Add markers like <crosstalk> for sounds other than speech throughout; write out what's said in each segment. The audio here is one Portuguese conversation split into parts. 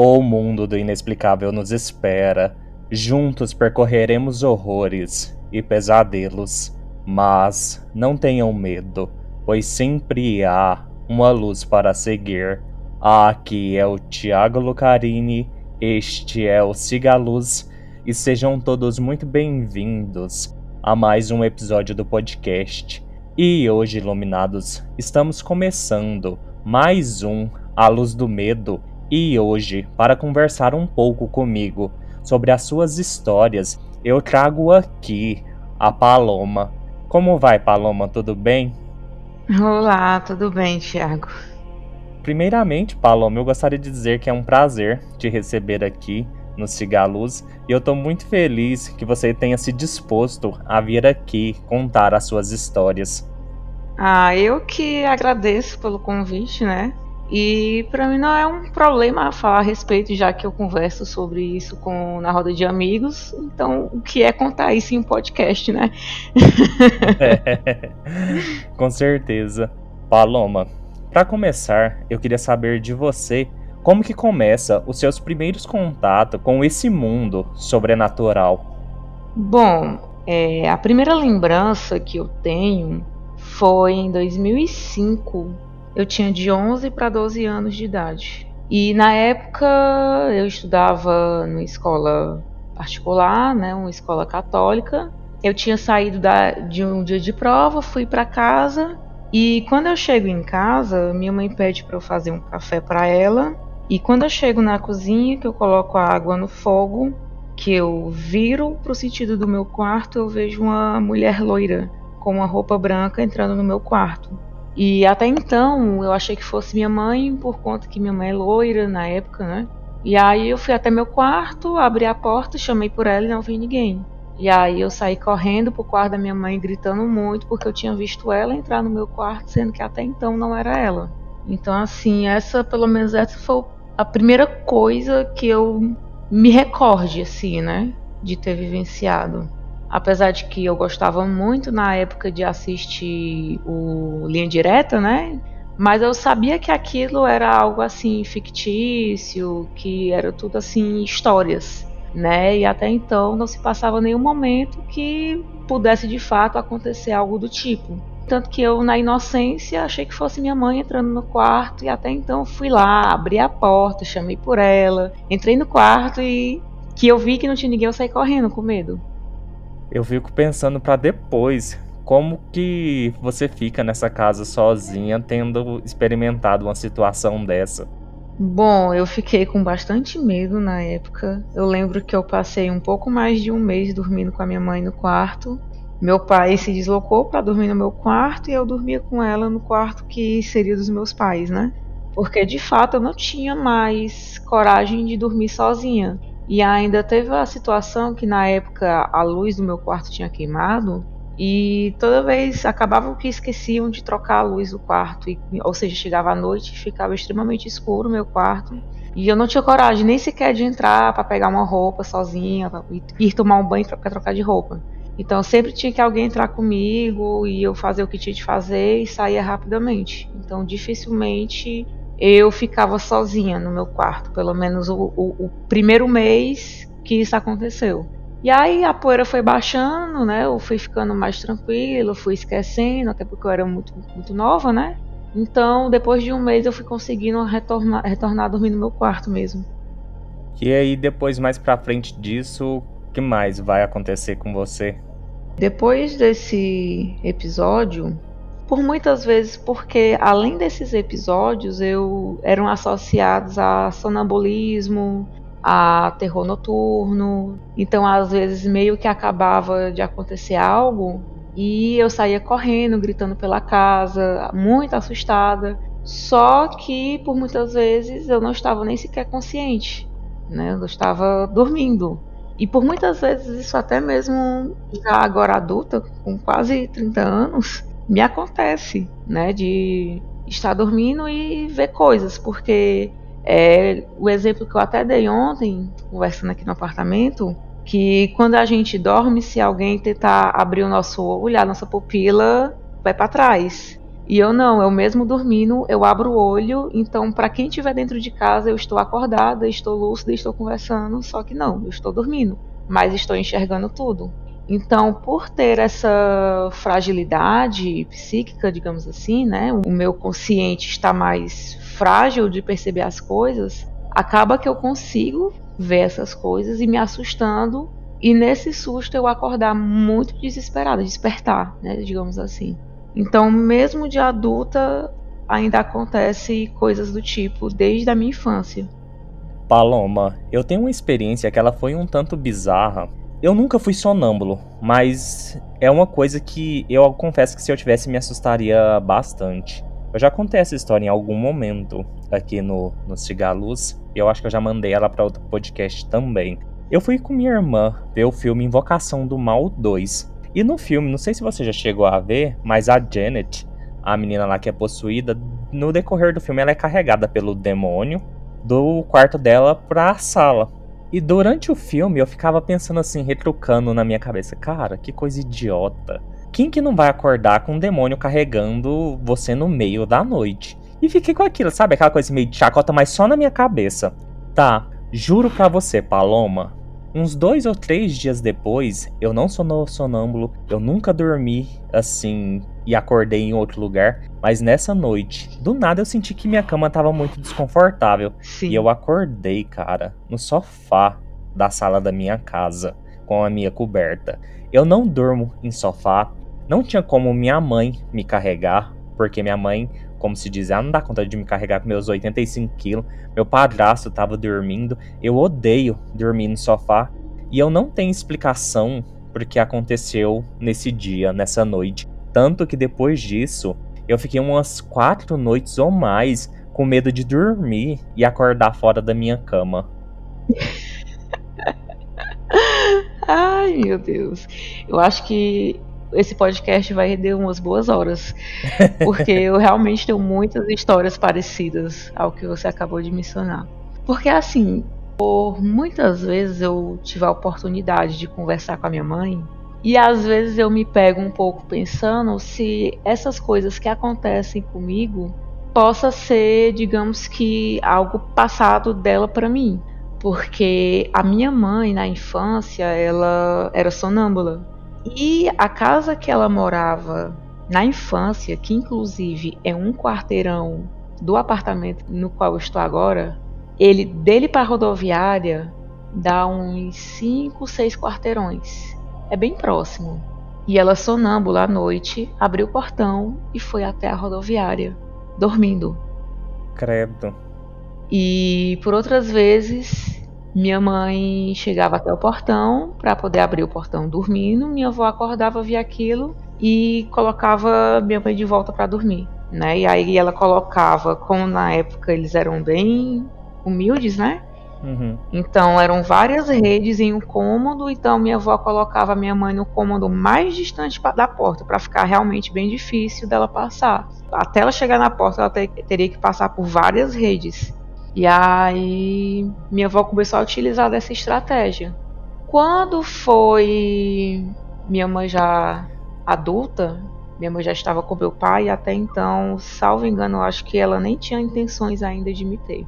O mundo do inexplicável nos espera. Juntos percorreremos horrores e pesadelos. Mas não tenham medo, pois sempre há uma luz para seguir. Aqui é o Tiago Lucarini, este é o Siga Luz, e sejam todos muito bem-vindos a mais um episódio do podcast. E hoje, iluminados, estamos começando mais um A Luz do Medo e hoje, para conversar um pouco comigo sobre as suas histórias, eu trago aqui a Paloma. Como vai, Paloma? Tudo bem? Olá, tudo bem, Thiago? Primeiramente, Paloma, eu gostaria de dizer que é um prazer te receber aqui no Cigaluz e eu estou muito feliz que você tenha se disposto a vir aqui contar as suas histórias. Ah, eu que agradeço pelo convite, né? E para mim não é um problema falar a respeito, já que eu converso sobre isso com na roda de amigos. Então, o que é contar isso em um podcast, né? é, <laughs> com certeza. Paloma, para começar, eu queria saber de você como que começa os seus primeiros contatos com esse mundo sobrenatural. Bom, é, a primeira lembrança que eu tenho foi em 2005 eu tinha de 11 para 12 anos de idade. E na época eu estudava numa escola particular, né, uma escola católica. Eu tinha saído da, de um dia de prova, fui para casa e quando eu chego em casa, minha mãe pede para eu fazer um café para ela. E quando eu chego na cozinha, que eu coloco a água no fogo, que eu viro para o sentido do meu quarto, eu vejo uma mulher loira com uma roupa branca entrando no meu quarto. E até então eu achei que fosse minha mãe, por conta que minha mãe é loira na época, né? E aí eu fui até meu quarto, abri a porta, chamei por ela e não vi ninguém. E aí eu saí correndo pro quarto da minha mãe gritando muito porque eu tinha visto ela entrar no meu quarto, sendo que até então não era ela. Então assim, essa pelo menos essa foi a primeira coisa que eu me recorde assim, né, de ter vivenciado apesar de que eu gostava muito na época de assistir o Linha Direta, né? Mas eu sabia que aquilo era algo assim fictício, que era tudo assim histórias, né? E até então não se passava nenhum momento que pudesse de fato acontecer algo do tipo. Tanto que eu, na inocência, achei que fosse minha mãe entrando no quarto e até então fui lá, abri a porta, chamei por ela, entrei no quarto e que eu vi que não tinha ninguém, eu saí correndo com medo eu fico pensando para depois como que você fica nessa casa sozinha tendo experimentado uma situação dessa. Bom, eu fiquei com bastante medo na época. Eu lembro que eu passei um pouco mais de um mês dormindo com a minha mãe no quarto. Meu pai se deslocou para dormir no meu quarto e eu dormia com ela no quarto que seria dos meus pais, né? Porque de fato eu não tinha mais coragem de dormir sozinha. E ainda teve a situação que na época a luz do meu quarto tinha queimado e toda vez acabavam que esqueciam de trocar a luz do quarto, e, ou seja, chegava à noite e ficava extremamente escuro o meu quarto. E eu não tinha coragem nem sequer de entrar para pegar uma roupa sozinha, ir tomar um banho para trocar de roupa. Então sempre tinha que alguém entrar comigo e eu fazer o que tinha de fazer e sair rapidamente. Então dificilmente eu ficava sozinha no meu quarto, pelo menos o, o, o, primeiro mês que isso aconteceu. E aí a poeira foi baixando, né? Eu fui ficando mais tranquila, fui esquecendo, até porque eu era muito, muito nova, né? Então, depois de um mês, eu fui conseguindo retornar, retornar a dormir no meu quarto mesmo. E aí, depois, mais pra frente disso, o que mais vai acontecer com você? Depois desse episódio, por muitas vezes porque além desses episódios eu eram associados a sonambulismo, a terror noturno. Então às vezes meio que acabava de acontecer algo e eu saía correndo, gritando pela casa, muito assustada. Só que por muitas vezes eu não estava nem sequer consciente, né? Eu estava dormindo. E por muitas vezes isso até mesmo já agora adulta, com quase 30 anos, me acontece, né, de estar dormindo e ver coisas, porque é, o exemplo que eu até dei ontem, conversando aqui no apartamento, que quando a gente dorme, se alguém tentar abrir o nosso olho, a nossa pupila vai para trás. E eu não, eu mesmo dormindo, eu abro o olho, então para quem estiver dentro de casa, eu estou acordada, estou lúcida, estou conversando, só que não, eu estou dormindo, mas estou enxergando tudo. Então, por ter essa fragilidade psíquica, digamos assim, né, o meu consciente está mais frágil de perceber as coisas, acaba que eu consigo ver essas coisas e me assustando e nesse susto eu acordar muito desesperada, despertar, né, digamos assim. Então, mesmo de adulta, ainda acontece coisas do tipo desde a minha infância. Paloma, eu tenho uma experiência que ela foi um tanto bizarra. Eu nunca fui sonâmbulo, mas é uma coisa que eu confesso que se eu tivesse me assustaria bastante. Eu já contei essa história em algum momento aqui no, no Cigaluz. Eu acho que eu já mandei ela para outro podcast também. Eu fui com minha irmã ver o filme Invocação do Mal 2. E no filme, não sei se você já chegou a ver, mas a Janet, a menina lá que é possuída, no decorrer do filme ela é carregada pelo demônio do quarto dela pra sala. E durante o filme eu ficava pensando assim, retrucando na minha cabeça, cara, que coisa idiota. Quem que não vai acordar com um demônio carregando você no meio da noite? E fiquei com aquilo, sabe? Aquela coisa meio de chacota, mas só na minha cabeça. Tá, juro pra você, Paloma, Uns dois ou três dias depois, eu não sou sonâmbulo, eu nunca dormi assim e acordei em outro lugar, mas nessa noite, do nada eu senti que minha cama tava muito desconfortável. Sim. E eu acordei, cara, no sofá da sala da minha casa, com a minha coberta. Eu não durmo em sofá, não tinha como minha mãe me carregar, porque minha mãe como se diz, ela não dá conta de me carregar com meus 85 quilos. Meu padrasto tava dormindo. Eu odeio dormir no sofá. E eu não tenho explicação porque aconteceu nesse dia, nessa noite. Tanto que depois disso, eu fiquei umas quatro noites ou mais com medo de dormir e acordar fora da minha cama. <laughs> Ai, meu Deus. Eu acho que esse podcast vai render umas boas horas. <laughs> Porque eu realmente tenho muitas histórias parecidas ao que você acabou de mencionar. Porque assim, por muitas vezes eu tive a oportunidade de conversar com a minha mãe. E às vezes eu me pego um pouco pensando se essas coisas que acontecem comigo possa ser, digamos que, algo passado dela para mim. Porque a minha mãe na infância, ela era sonâmbula. E a casa que ela morava na infância, que inclusive é um quarteirão do apartamento no qual eu estou agora, ele dele para a rodoviária dá uns 5, 6 quarteirões. É bem próximo. E ela sonâmbula à noite, abriu o portão e foi até a rodoviária, dormindo. Credo. E por outras vezes minha mãe chegava até o portão para poder abrir o portão dormindo. Minha avó acordava, via aquilo e colocava minha mãe de volta para dormir, né? E aí ela colocava, como na época eles eram bem humildes, né? Uhum. Então eram várias redes em um cômodo, então minha avó colocava minha mãe no cômodo mais distante da porta para ficar realmente bem difícil dela passar. Até ela chegar na porta, ela ter, teria que passar por várias redes. E aí minha avó começou a utilizar dessa estratégia. Quando foi minha mãe já adulta, minha mãe já estava com meu pai e até então, salvo engano, eu acho que ela nem tinha intenções ainda de me ter.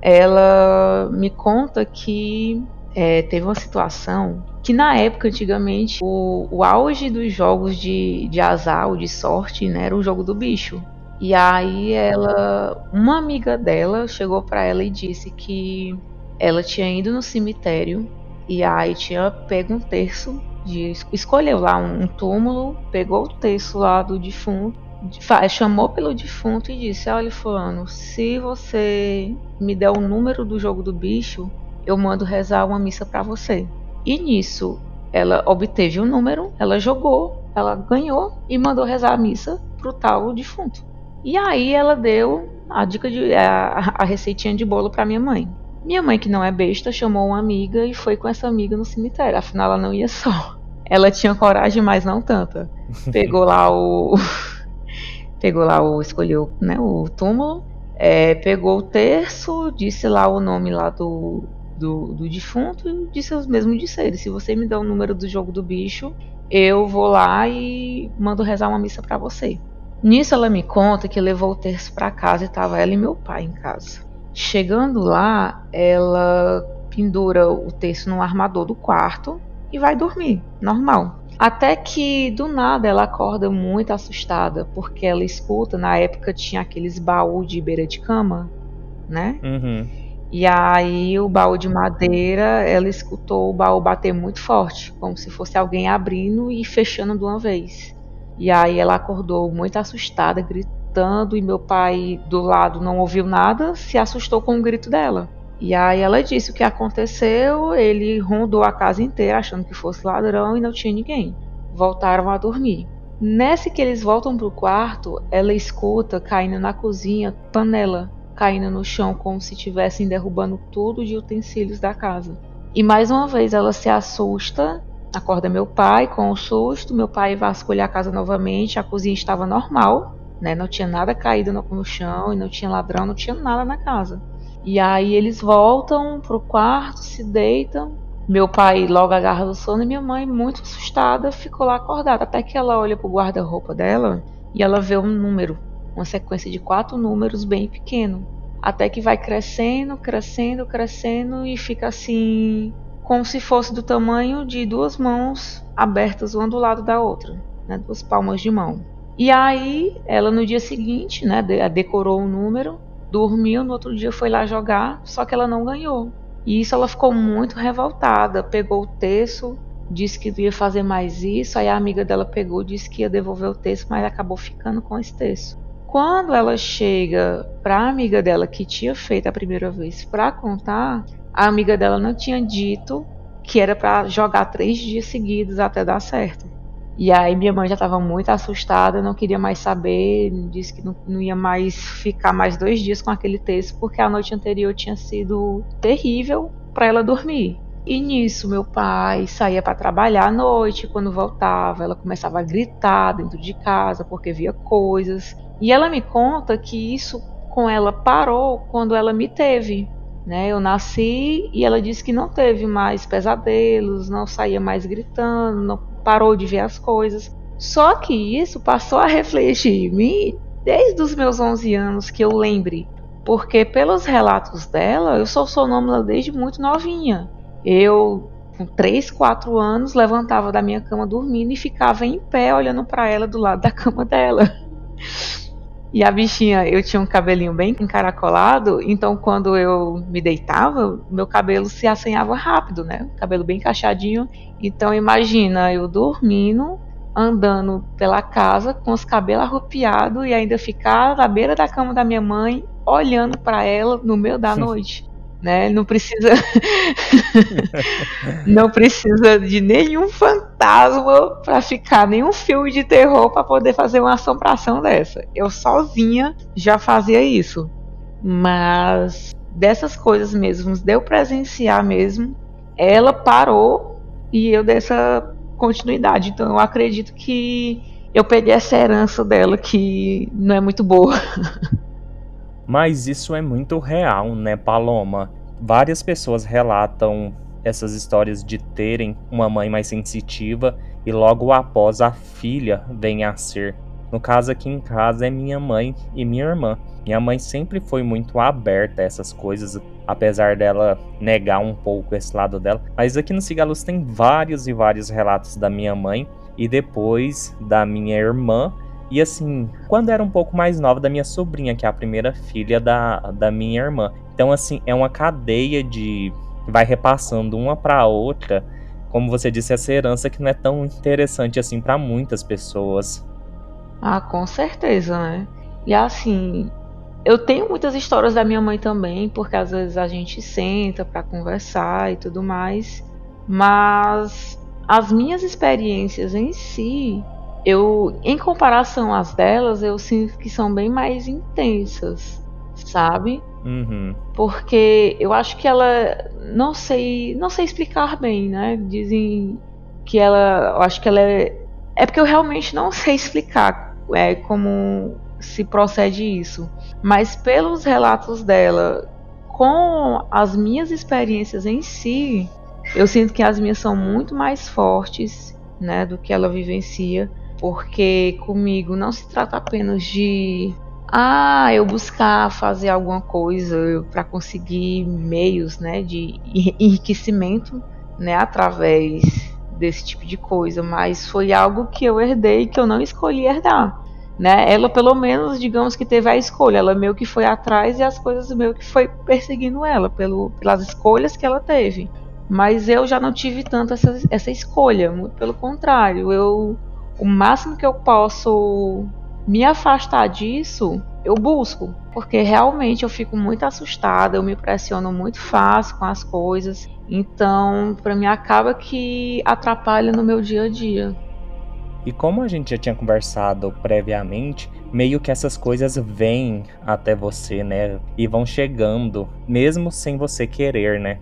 Ela me conta que é, teve uma situação que na época, antigamente, o, o auge dos jogos de, de azar ou de sorte né, era o jogo do bicho. E aí ela, uma amiga dela chegou para ela e disse que ela tinha ido no cemitério e aí tinha pego um terço de escolheu lá um, túmulo, pegou o terço lá do defunto, chamou pelo defunto e disse: "Olha, fulano, se você me der o número do jogo do bicho, eu mando rezar uma missa para você". E nisso, ela obteve o um número, ela jogou, ela ganhou e mandou rezar a missa pro tal defunto. E aí ela deu a dica de a, a receitinha de bolo para minha mãe. Minha mãe, que não é besta, chamou uma amiga e foi com essa amiga no cemitério. Afinal, ela não ia só. Ela tinha coragem, mas não tanta. <laughs> Pegou lá o. pegou lá o. Escolheu né, o túmulo. É, pegou o terço, disse lá o nome lá do, do, do defunto e disse os mesmos disseram. Se você me der o número do jogo do bicho, eu vou lá e mando rezar uma missa para você. Nisso ela me conta que levou o terço para casa e estava ela e meu pai em casa. Chegando lá, ela pendura o terço no armador do quarto e vai dormir, normal. Até que do nada ela acorda muito assustada, porque ela escuta, na época tinha aqueles baús de beira de cama, né? Uhum. E aí o baú de madeira, ela escutou o baú bater muito forte, como se fosse alguém abrindo e fechando de uma vez. E aí ela acordou muito assustada, gritando, e meu pai do lado não ouviu nada, se assustou com o grito dela. E aí ela disse o que aconteceu, ele rondou a casa inteira achando que fosse ladrão e não tinha ninguém. Voltaram a dormir. Nesse que eles voltam pro quarto, ela escuta caindo na cozinha panela caindo no chão como se estivessem derrubando tudo de utensílios da casa. E mais uma vez ela se assusta, acorda meu pai com o susto, meu pai vasculha a casa novamente, a cozinha estava normal, né? Não tinha nada caído no, no chão e não tinha ladrão, não tinha nada na casa. E aí eles voltam pro quarto, se deitam. Meu pai logo agarra do sono e minha mãe, muito assustada, ficou lá acordada. Até que ela olha pro guarda-roupa dela e ela vê um número, uma sequência de quatro números bem pequeno. Até que vai crescendo, crescendo, crescendo e fica assim, como se fosse do tamanho de duas mãos abertas uma do lado da outra, né? duas palmas de mão. E aí, ela no dia seguinte, né, decorou o número dormiu, no outro dia foi lá jogar, só que ela não ganhou. E isso ela ficou muito revoltada, pegou o terço, disse que ia fazer mais isso, aí a amiga dela pegou, disse que ia devolver o terço, mas acabou ficando com esse terço. Quando ela chega para a amiga dela que tinha feito a primeira vez para contar, a amiga dela não tinha dito que era para jogar três dias seguidos até dar certo. E aí minha mãe já estava muito assustada, não queria mais saber, disse que não, não, ia mais ficar mais dois dias com aquele texto, porque a noite anterior tinha sido terrível para ela dormir. E nisso meu pai saía para trabalhar à noite, quando voltava, ela começava a gritar dentro de casa porque via coisas. E ela me conta que isso com ela parou quando ela me teve. Né? Eu nasci e ela disse que não teve mais pesadelos, não saía mais gritando, não parou de ver as coisas. Só que isso passou a refletir em mim desde os meus 11 anos que eu lembre, porque pelos relatos dela, eu sou sonâmbula desde muito novinha. Eu com 3, 4 anos levantava da minha cama dormindo e ficava em pé olhando para ela do lado da cama dela. <laughs> E a bichinha, eu tinha um cabelinho bem encaracolado, então quando eu me deitava, meu cabelo se assanhava rápido, né? Cabelo bem encaixadinho. Então imagina eu dormindo, andando pela casa com os cabelos arrupiados e ainda ficar na beira da cama da minha mãe, olhando para ela no meio da noite né? Não precisa <laughs> não precisa de nenhum fantasma para ficar nenhum filme de terror para poder fazer uma assombração dessa. Eu sozinha já fazia isso. Mas dessas coisas mesmo, deu presenciar mesmo, ela parou e eu dessa continuidade. Então eu acredito que eu peguei essa herança dela que não é muito boa. <laughs> Mas isso é muito real, né, Paloma? Várias pessoas relatam essas histórias de terem uma mãe mais sensitiva e logo após a filha vem a ser. No caso aqui em casa é minha mãe e minha irmã. Minha mãe sempre foi muito aberta a essas coisas, apesar dela negar um pouco esse lado dela. Mas aqui no Cigalos tem vários e vários relatos da minha mãe e depois da minha irmã e assim, quando era um pouco mais nova, da minha sobrinha, que é a primeira filha da, da minha irmã. Então, assim, é uma cadeia de. vai repassando uma para outra. Como você disse, essa herança que não é tão interessante assim para muitas pessoas. Ah, com certeza, né? E assim, eu tenho muitas histórias da minha mãe também, porque às vezes a gente senta para conversar e tudo mais, mas as minhas experiências em si eu, em comparação às delas, eu sinto que são bem mais intensas, sabe? Uhum. Porque eu acho que ela não sei, não sei explicar bem, né? Dizem que ela, eu acho que ela é, é porque eu realmente não <laughs> sei explicar é, como se procede isso, mas pelos relatos dela, com as minhas experiências em si, eu sinto que as minhas são muito mais fortes, né, do que ela vivencia porque comigo não se trata apenas de ah, eu buscar fazer alguma coisa para conseguir meios, né, de <laughs> enriquecimento, né, através desse tipo de coisa, mas foi algo que eu herdei que eu não escolhi herdar, né? Ela pelo menos, digamos que teve a escolha, ela meio que foi atrás e as coisas meio que foi perseguindo ela pelo, pelas escolhas que ela teve. Mas eu já não tive tanto essa, essa escolha, muito pelo contrário, eu o máximo que eu posso me afastar disso, eu busco, porque realmente eu fico muito assustada, eu me pressiono muito fácil com as coisas, então para mim acaba que atrapalha no meu dia a dia. E como a gente já tinha conversado previamente, meio que essas coisas vêm até você, né? E vão chegando, mesmo sem você querer, né?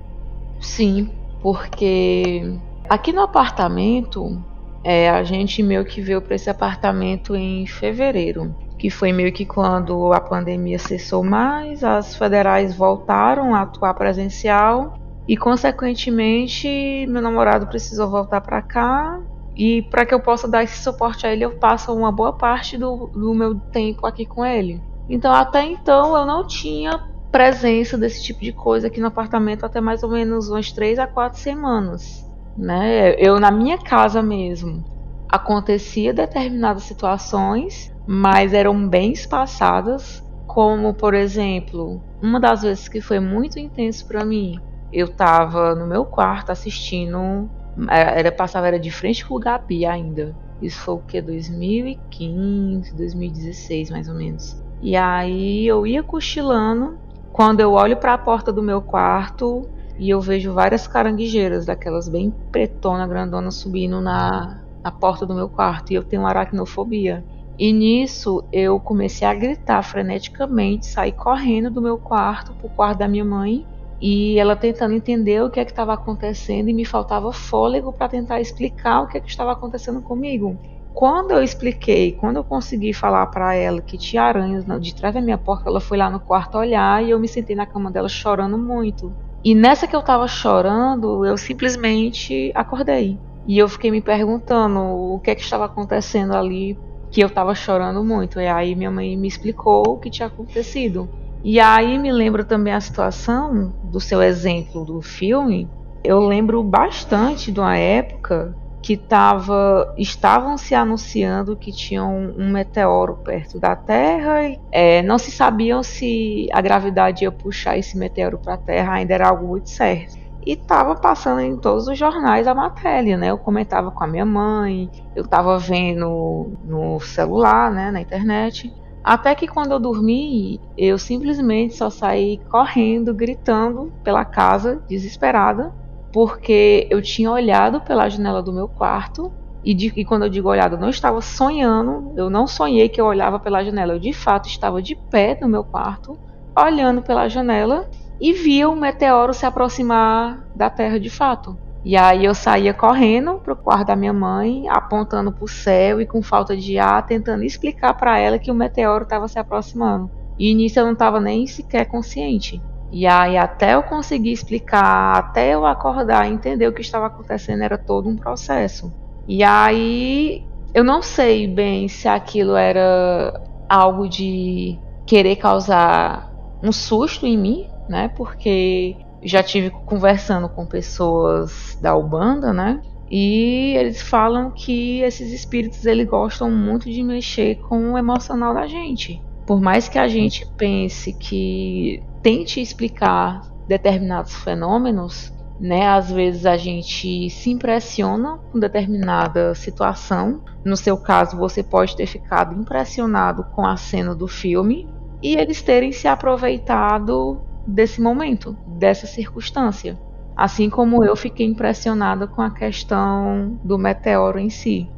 Sim, porque aqui no apartamento é, a gente meio que veio para esse apartamento em fevereiro, que foi meio que quando a pandemia cessou mais, as federais voltaram a atuar presencial e, consequentemente, meu namorado precisou voltar para cá. E para que eu possa dar esse suporte a ele, eu passo uma boa parte do, do meu tempo aqui com ele. Então, até então, eu não tinha presença desse tipo de coisa aqui no apartamento até mais ou menos umas 3 a 4 semanas né? Eu na minha casa mesmo acontecia determinadas situações, mas eram bem espaçadas, como por exemplo, uma das vezes que foi muito intenso para mim, eu estava no meu quarto assistindo, era passava era de frente com o Gabi ainda. Isso foi o que 2015, 2016 mais ou menos. E aí eu ia cochilando, quando eu olho para a porta do meu quarto, e eu vejo várias caranguejeiras, daquelas bem pretona, grandona, subindo na, na porta do meu quarto. E eu tenho aracnofobia. E nisso eu comecei a gritar freneticamente, saí correndo do meu quarto pro quarto da minha mãe e ela tentando entender o que é que estava acontecendo e me faltava fôlego para tentar explicar o que é que estava acontecendo comigo. Quando eu expliquei, quando eu consegui falar para ela que tinha aranhas de trás da minha porta, ela foi lá no quarto olhar e eu me sentei na cama dela chorando muito. E nessa que eu tava chorando, eu simplesmente acordei. E eu fiquei me perguntando o que é que estava acontecendo ali, que eu tava chorando muito. E aí minha mãe me explicou o que tinha acontecido. E aí me lembro também a situação do seu exemplo do filme. Eu lembro bastante de uma época que tava, estavam se anunciando que tinham um meteoro perto da Terra. E, é, não se sabiam se a gravidade ia puxar esse meteoro para a Terra, ainda era algo muito certo. E estava passando em todos os jornais a matéria, né? Eu comentava com a minha mãe, eu estava vendo no celular, né, na internet. Até que quando eu dormi, eu simplesmente só saí correndo, gritando pela casa, desesperada, porque eu tinha olhado pela janela do meu quarto e, de, e, quando eu digo olhado, eu não estava sonhando, eu não sonhei que eu olhava pela janela, eu de fato estava de pé no meu quarto, olhando pela janela e via um meteoro se aproximar da Terra de fato. E aí eu saía correndo para o quarto da minha mãe, apontando para o céu e com falta de ar, tentando explicar para ela que o meteoro estava se aproximando. E nisso eu não estava nem sequer consciente. E aí, até eu conseguir explicar, até eu acordar e entender o que estava acontecendo, era todo um processo. E aí, eu não sei bem se aquilo era algo de querer causar um susto em mim, né? Porque já tive conversando com pessoas da Ubanda, né? E eles falam que esses espíritos eles gostam muito de mexer com o emocional da gente. Por mais que a gente pense que tente explicar determinados fenômenos, né? Às vezes a gente se impressiona com determinada situação. No seu caso, você pode ter ficado impressionado com a cena do filme e eles terem se aproveitado desse momento, dessa circunstância. Assim como eu fiquei impressionada com a questão do meteoro em si.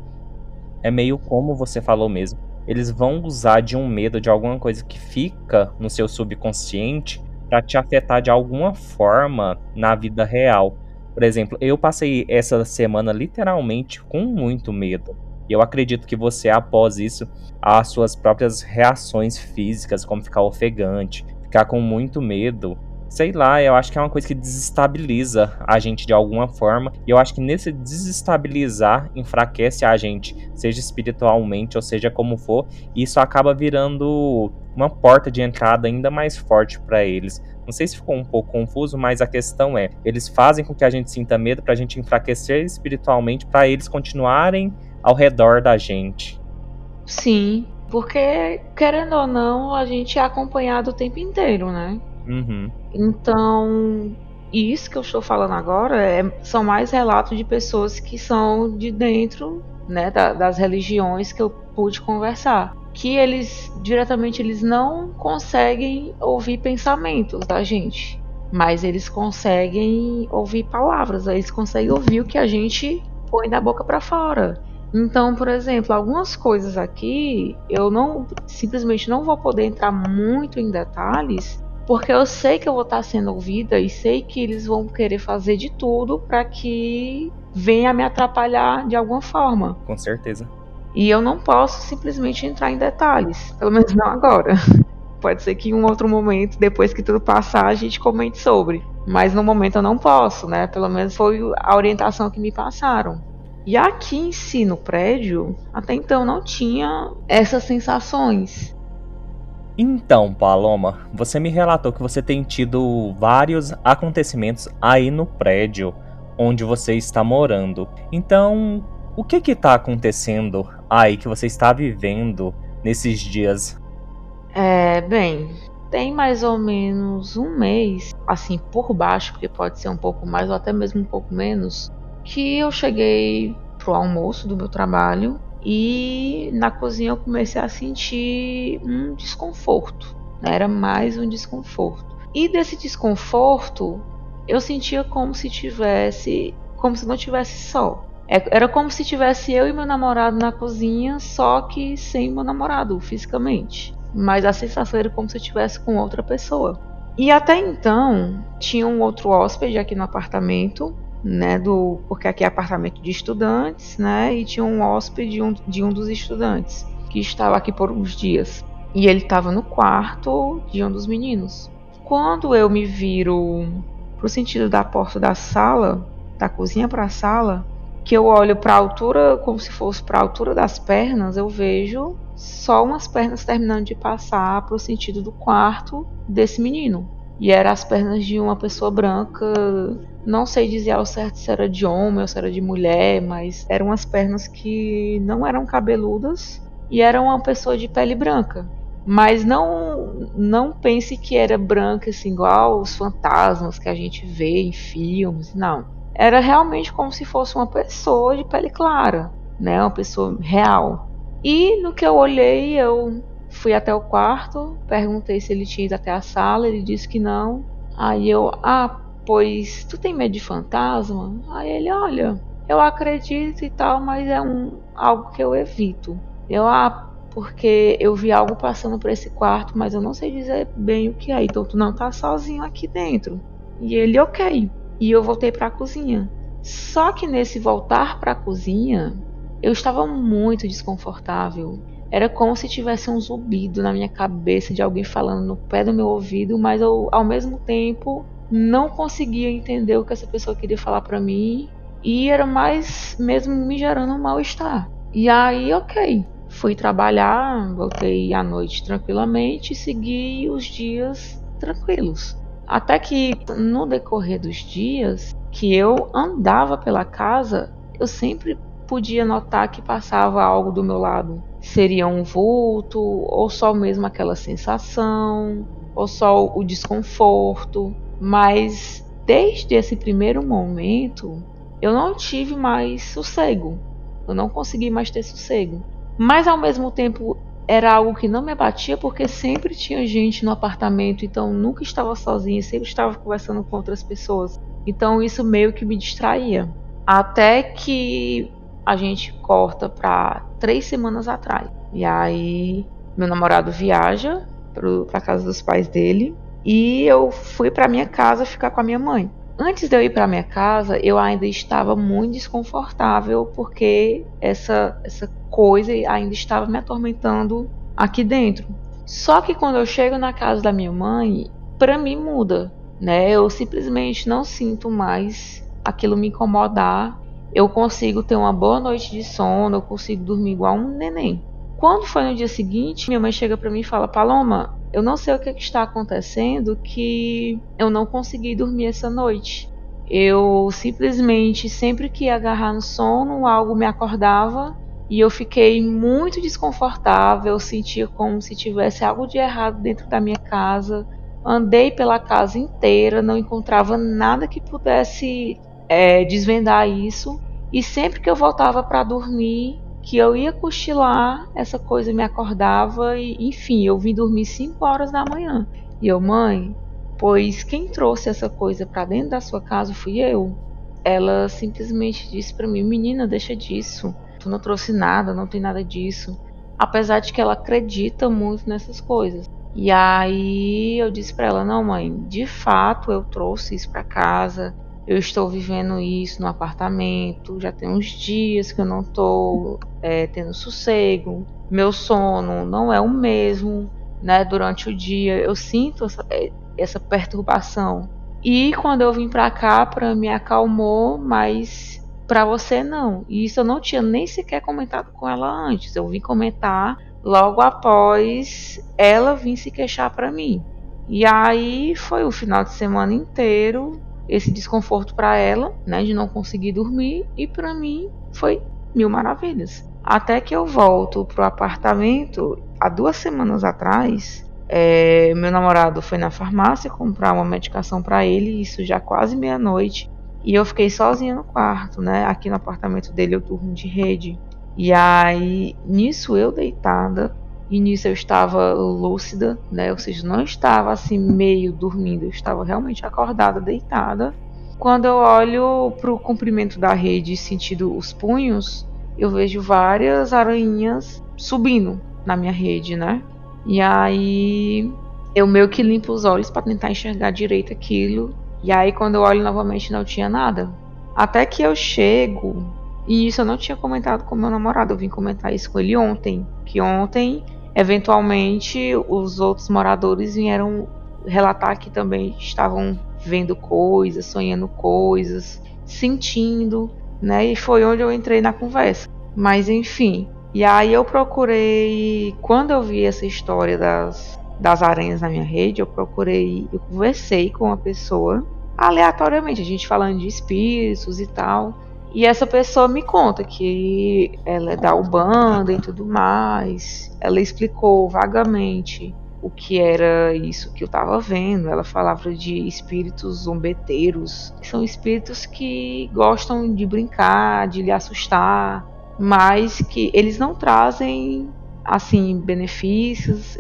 É meio como você falou mesmo eles vão usar de um medo de alguma coisa que fica no seu subconsciente para te afetar de alguma forma na vida real. Por exemplo, eu passei essa semana literalmente com muito medo. E eu acredito que você, após isso, as suas próprias reações físicas, como ficar ofegante, ficar com muito medo, sei lá, eu acho que é uma coisa que desestabiliza a gente de alguma forma. E eu acho que nesse desestabilizar enfraquece a gente, seja espiritualmente ou seja como for, e isso acaba virando uma porta de entrada ainda mais forte para eles. Não sei se ficou um pouco confuso, mas a questão é, eles fazem com que a gente sinta medo para a gente enfraquecer espiritualmente, para eles continuarem ao redor da gente. Sim, porque querendo ou não, a gente é acompanhado o tempo inteiro, né? Uhum. Então, isso que eu estou falando agora é, são mais relatos de pessoas que são de dentro né, da, das religiões que eu pude conversar. Que eles diretamente eles não conseguem ouvir pensamentos da gente, mas eles conseguem ouvir palavras, eles conseguem ouvir o que a gente põe da boca para fora. Então, por exemplo, algumas coisas aqui eu não simplesmente não vou poder entrar muito em detalhes, porque eu sei que eu vou estar sendo ouvida e sei que eles vão querer fazer de tudo para que venha me atrapalhar de alguma forma. Com certeza. E eu não posso simplesmente entrar em detalhes, pelo menos não agora. <laughs> Pode ser que em um outro momento, depois que tudo passar, a gente comente sobre. Mas no momento eu não posso, né? Pelo menos foi a orientação que me passaram. E aqui em si no prédio, até então não tinha essas sensações. Então, Paloma, você me relatou que você tem tido vários acontecimentos aí no prédio onde você está morando. Então, o que que tá acontecendo aí que você está vivendo nesses dias? É, bem, tem mais ou menos um mês, assim por baixo, porque pode ser um pouco mais ou até mesmo um pouco menos, que eu cheguei pro almoço do meu trabalho e na cozinha eu comecei a sentir um desconforto. Né? Era mais um desconforto. E desse desconforto eu sentia como se tivesse, como se não tivesse sol. É, era como se tivesse eu e meu namorado na cozinha, só que sem meu namorado fisicamente. Mas a sensação era como se eu estivesse com outra pessoa. E até então tinha um outro hóspede aqui no apartamento né, do porque aqui é apartamento de estudantes, né, e tinha um hóspede de um, de um dos estudantes que estava aqui por uns dias e ele estava no quarto de um dos meninos. Quando eu me viro pro sentido da porta da sala, da cozinha para a sala, que eu olho para a altura como se fosse para a altura das pernas, eu vejo só umas pernas terminando de passar para o sentido do quarto desse menino. E eram as pernas de uma pessoa branca não sei dizer ao certo se era de homem ou se era de mulher, mas eram as pernas que não eram cabeludas e era uma pessoa de pele branca. Mas não não pense que era branca assim igual os fantasmas que a gente vê em filmes, não. Era realmente como se fosse uma pessoa de pele clara, né, uma pessoa real. E no que eu olhei, eu fui até o quarto, perguntei se ele tinha ido até a sala, ele disse que não. Aí eu, ah, pois tu tem medo de fantasma? Aí ele, olha, eu acredito e tal, mas é um algo que eu evito. Eu, ah, porque eu vi algo passando por esse quarto, mas eu não sei dizer bem o que é, então tu não tá sozinho aqui dentro. E ele, ok. E eu voltei para a cozinha. Só que nesse voltar para a cozinha, eu estava muito desconfortável. Era como se tivesse um zumbido na minha cabeça de alguém falando no pé do meu ouvido, mas eu, ao mesmo tempo não conseguia entender o que essa pessoa queria falar para mim e era mais mesmo me gerando um mal-estar. E aí, ok, fui trabalhar, voltei à noite tranquilamente e segui os dias tranquilos. Até que no decorrer dos dias que eu andava pela casa, eu sempre podia notar que passava algo do meu lado. Seria um vulto, ou só mesmo aquela sensação, ou só o desconforto. Mas desde esse primeiro momento, eu não tive mais sossego. Eu não consegui mais ter sossego. Mas ao mesmo tempo era algo que não me abatia porque sempre tinha gente no apartamento, então nunca estava sozinha, sempre estava conversando com outras pessoas. Então isso meio que me distraía. Até que a gente corta para três semanas atrás. E aí meu namorado viaja para casa dos pais dele e eu fui para minha casa ficar com a minha mãe. Antes de eu ir para minha casa, eu ainda estava muito desconfortável porque essa essa coisa ainda estava me atormentando aqui dentro. Só que quando eu chego na casa da minha mãe, para mim muda, né? Eu simplesmente não sinto mais aquilo me incomodar. Eu consigo ter uma boa noite de sono, eu consigo dormir igual um neném. Quando foi no dia seguinte, minha mãe chega para mim e fala: Paloma, eu não sei o que, é que está acontecendo que eu não consegui dormir essa noite. Eu simplesmente, sempre que ia agarrar no sono, algo me acordava e eu fiquei muito desconfortável, sentia como se tivesse algo de errado dentro da minha casa. Andei pela casa inteira, não encontrava nada que pudesse é, desvendar isso. E sempre que eu voltava para dormir, que eu ia cochilar, essa coisa me acordava e, enfim, eu vim dormir 5 horas da manhã. E eu, mãe, pois quem trouxe essa coisa para dentro da sua casa fui eu. Ela simplesmente disse para mim, menina, deixa disso tu não trouxe nada, não tem nada disso. Apesar de que ela acredita muito nessas coisas. E aí eu disse para ela: "Não, mãe, de fato eu trouxe isso para casa. Eu estou vivendo isso no apartamento. Já tem uns dias que eu não estou é, tendo sossego. Meu sono não é o mesmo, né? Durante o dia eu sinto essa, é, essa perturbação. E quando eu vim para cá, para me acalmou, mas para você não. E isso eu não tinha nem sequer comentado com ela antes. Eu vim comentar logo após ela vir se queixar para mim. E aí foi o final de semana inteiro esse desconforto para ela, né, de não conseguir dormir e para mim foi mil maravilhas. Até que eu volto pro apartamento há duas semanas atrás. É, meu namorado foi na farmácia comprar uma medicação para ele, isso já quase meia-noite. E eu fiquei sozinha no quarto, né? Aqui no apartamento dele eu durmo de rede. E aí, nisso eu deitada, e nisso eu estava lúcida, né? Ou seja, não estava assim meio dormindo, eu estava realmente acordada, deitada. Quando eu olho para o comprimento da rede, sentido os punhos, eu vejo várias aranhas subindo na minha rede, né? E aí eu meio que limpo os olhos para tentar enxergar direito aquilo e aí quando eu olho novamente não tinha nada. Até que eu chego, e isso eu não tinha comentado com meu namorado, eu vim comentar isso com ele ontem, que ontem eventualmente os outros moradores vieram relatar que também estavam vendo coisas, sonhando coisas, sentindo, né? E foi onde eu entrei na conversa. Mas enfim, e aí eu procurei, quando eu vi essa história das das aranhas na minha rede, eu procurei, eu conversei com uma pessoa aleatoriamente, a gente falando de espíritos e tal. E essa pessoa me conta que ela é da Ubanda e tudo mais. Ela explicou vagamente o que era isso que eu estava vendo. Ela falava de espíritos zombeteiros, são espíritos que gostam de brincar, de lhe assustar, mas que eles não trazem assim benefícios.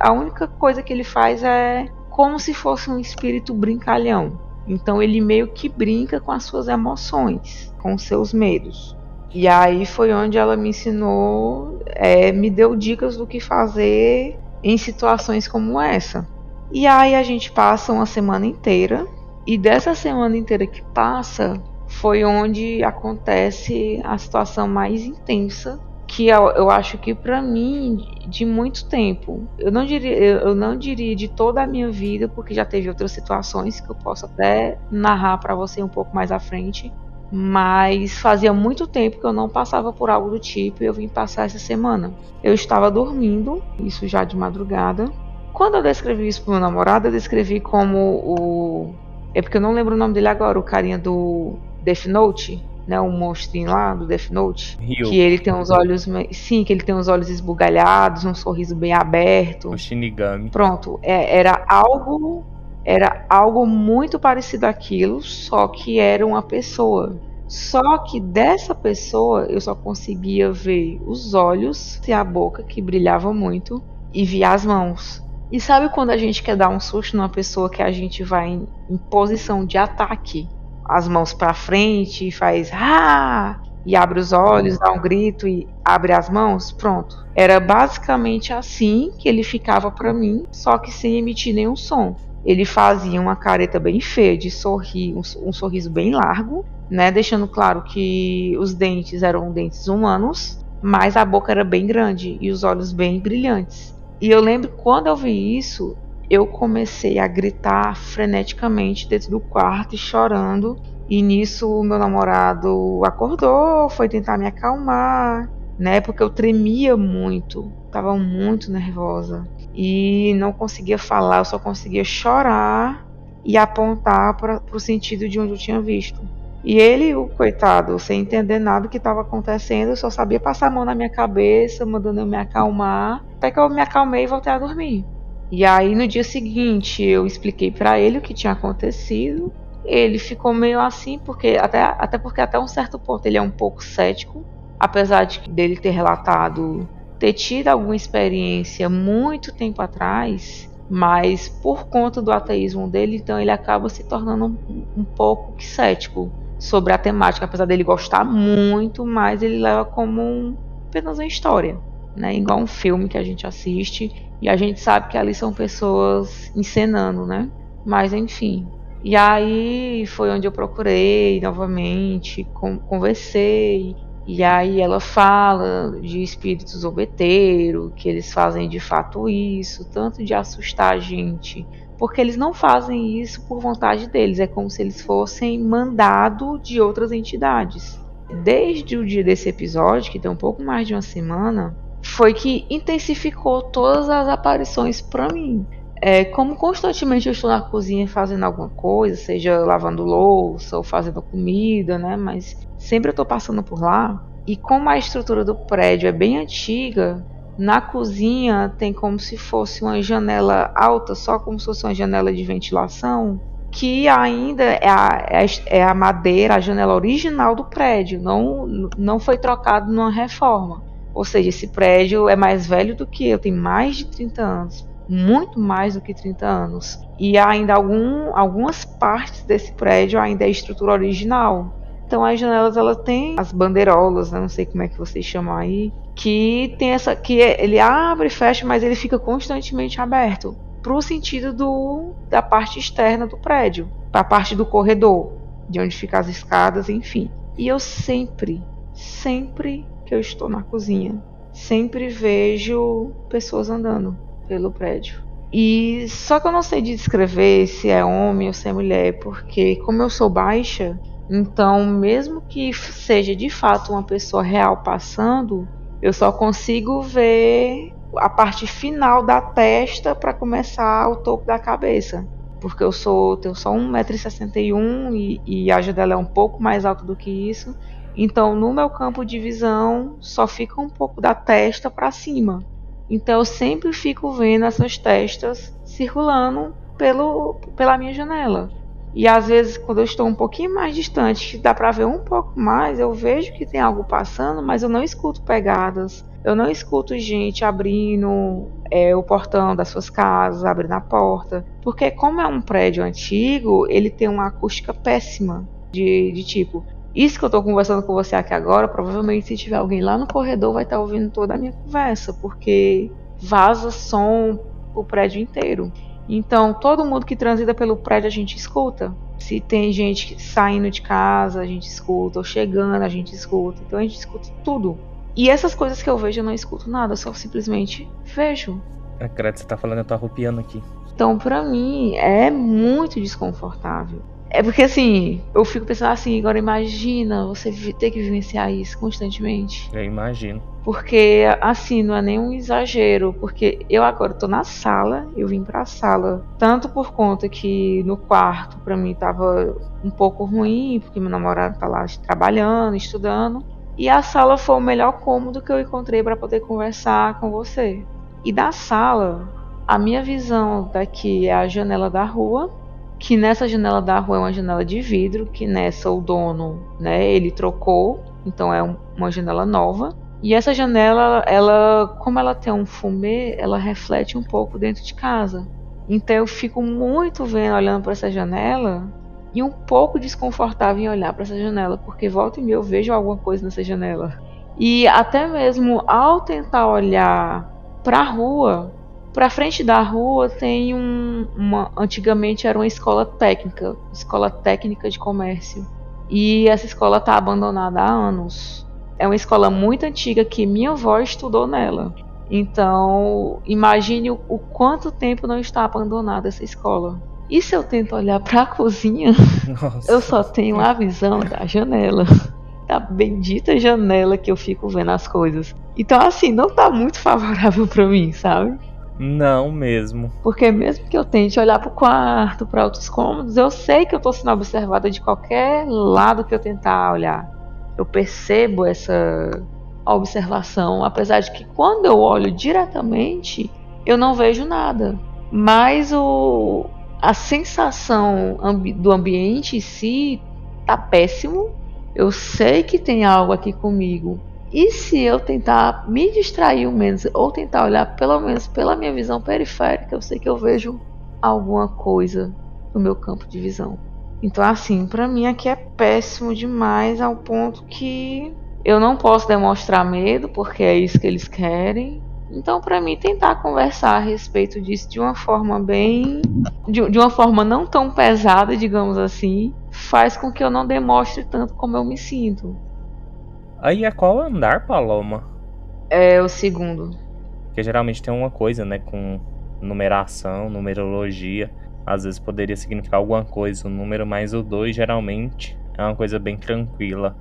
a única coisa que ele faz é como se fosse um espírito brincalhão. Então ele meio que brinca com as suas emoções, com seus medos. E aí foi onde ela me ensinou, é, me deu dicas do que fazer em situações como essa. E aí a gente passa uma semana inteira, e dessa semana inteira que passa foi onde acontece a situação mais intensa que eu, eu acho que para mim de muito tempo, eu não diria, eu não diria de toda a minha vida, porque já teve outras situações que eu posso até narrar para você um pouco mais à frente, mas fazia muito tempo que eu não passava por algo do tipo e eu vim passar essa semana. Eu estava dormindo, isso já de madrugada. Quando eu descrevi isso pro meu namorado, eu descrevi como o é porque eu não lembro o nome dele agora, o carinha do Death Note, né, um monstrinho lá do Death Note, Rio. que ele tem os olhos, sim, que ele tem os olhos esbugalhados, um sorriso bem aberto. O Shinigami. Pronto, é, era algo, era algo muito parecido àquilo, só que era uma pessoa. Só que dessa pessoa eu só conseguia ver os olhos e a boca que brilhava muito e via as mãos. E sabe quando a gente quer dar um susto numa pessoa que a gente vai em, em posição de ataque? As mãos para frente e faz ah! e abre os olhos, dá um grito e abre as mãos, pronto. Era basicamente assim que ele ficava para mim, só que sem emitir nenhum som. Ele fazia uma careta bem feia de sorrir, um, um sorriso bem largo, né, deixando claro que os dentes eram dentes humanos, mas a boca era bem grande e os olhos bem brilhantes. E eu lembro quando eu vi isso, eu comecei a gritar freneticamente dentro do quarto e chorando. E nisso meu namorado acordou, foi tentar me acalmar, né? Porque eu tremia muito, estava muito nervosa e não conseguia falar, eu só conseguia chorar e apontar para o sentido de onde eu tinha visto. E ele, o coitado, sem entender nada do que estava acontecendo, só sabia passar a mão na minha cabeça, mandando eu me acalmar, até que eu me acalmei e voltei a dormir. E aí no dia seguinte eu expliquei para ele o que tinha acontecido. Ele ficou meio assim, porque até, até porque até um certo ponto ele é um pouco cético, apesar de dele ter relatado ter tido alguma experiência muito tempo atrás, mas por conta do ateísmo dele, então ele acaba se tornando um, um pouco cético sobre a temática, apesar dele gostar muito, mas ele leva como um, apenas uma história, né? Igual um filme que a gente assiste e a gente sabe que ali são pessoas encenando, né? Mas enfim. E aí foi onde eu procurei novamente, conversei e aí ela fala de espíritos zombeteiros, que eles fazem de fato isso, tanto de assustar a gente, porque eles não fazem isso por vontade deles, é como se eles fossem mandado de outras entidades. Desde o dia desse episódio, que tem um pouco mais de uma semana, foi que intensificou todas as aparições para mim. É, como constantemente eu estou na cozinha fazendo alguma coisa, seja lavando louça ou fazendo comida, né? Mas sempre eu estou passando por lá. E como a estrutura do prédio é bem antiga, na cozinha tem como se fosse uma janela alta, só como se fosse uma janela de ventilação, que ainda é a, é a madeira, a janela original do prédio, não, não foi trocado numa reforma. Ou seja, esse prédio é mais velho do que eu, tem mais de 30 anos, muito mais do que 30 anos. E ainda algum, algumas partes desse prédio ainda é estrutura original. Então as janelas ela tem as bandeirolas, né? não sei como é que vocês chamam aí, que tem essa que ele abre e fecha, mas ele fica constantemente aberto para o sentido do da parte externa do prédio, para a parte do corredor, de onde ficam as escadas, enfim. E eu sempre, sempre que eu estou na cozinha, sempre vejo pessoas andando pelo prédio. E só que eu não sei descrever se é homem ou se é mulher, porque como eu sou baixa, então, mesmo que seja de fato uma pessoa real passando, eu só consigo ver a parte final da testa para começar o topo da cabeça. Porque eu sou tenho só 1,61m e, e a dela é um pouco mais alta do que isso. Então, no meu campo de visão, só fica um pouco da testa para cima. Então, eu sempre fico vendo essas testas circulando pelo, pela minha janela. E às vezes, quando eu estou um pouquinho mais distante, que dá para ver um pouco mais, eu vejo que tem algo passando, mas eu não escuto pegadas. Eu não escuto gente abrindo é, o portão das suas casas, abrindo a porta. Porque, como é um prédio antigo, ele tem uma acústica péssima. De, de tipo, isso que eu estou conversando com você aqui agora, provavelmente se tiver alguém lá no corredor vai estar tá ouvindo toda a minha conversa, porque vaza som o prédio inteiro. Então, todo mundo que transita pelo prédio a gente escuta. Se tem gente saindo de casa, a gente escuta, ou chegando, a gente escuta. Então a gente escuta tudo. E essas coisas que eu vejo eu não escuto nada, eu só simplesmente vejo. É, credo, você tá falando, eu tô arrupiando aqui. Então, pra mim, é muito desconfortável. É porque assim, eu fico pensando assim, agora imagina você ter que vivenciar isso constantemente. Eu imagino. Porque assim, não é nenhum exagero, porque eu agora tô na sala, eu vim pra sala, tanto por conta que no quarto para mim tava um pouco ruim, porque meu namorado tá lá trabalhando, estudando, e a sala foi o melhor cômodo que eu encontrei para poder conversar com você. E da sala, a minha visão daqui é a janela da rua, que nessa janela da rua é uma janela de vidro, que nessa o dono, né, ele trocou, então é um, uma janela nova. E essa janela, ela, como ela tem um fumê, ela reflete um pouco dentro de casa. Então eu fico muito vendo, olhando para essa janela e um pouco desconfortável em olhar para essa janela, porque volta e meia eu vejo alguma coisa nessa janela. E até mesmo ao tentar olhar para a rua, para frente da rua tem um, uma. Antigamente era uma escola técnica, escola técnica de comércio. E essa escola está abandonada há anos. É uma escola muito antiga que minha avó estudou nela. Então, imagine o, o quanto tempo não está abandonada essa escola. E se eu tento olhar para a <laughs> cozinha, Nossa. eu só tenho a visão da janela. Da bendita janela que eu fico vendo as coisas. Então, assim, não tá muito favorável para mim, sabe? Não mesmo. Porque mesmo que eu tente olhar pro quarto, para outros cômodos, eu sei que eu tô sendo observada de qualquer lado que eu tentar olhar. Eu percebo essa observação, apesar de que quando eu olho diretamente, eu não vejo nada. Mas o, a sensação ambi do ambiente em si tá péssimo. Eu sei que tem algo aqui comigo. E se eu tentar me distrair o menos ou tentar olhar pelo menos pela minha visão periférica, eu sei que eu vejo alguma coisa no meu campo de visão. Então assim, para mim aqui é péssimo demais ao ponto que eu não posso demonstrar medo porque é isso que eles querem. Então, para mim, tentar conversar a respeito disso de uma forma bem. De, de, uma forma não tão pesada, digamos assim, faz com que eu não demonstre tanto como eu me sinto. Aí é qual andar, Paloma? É o segundo. Porque geralmente tem uma coisa, né, com numeração, numerologia. Às vezes poderia significar alguma coisa, o número mais o 2 geralmente é uma coisa bem tranquila.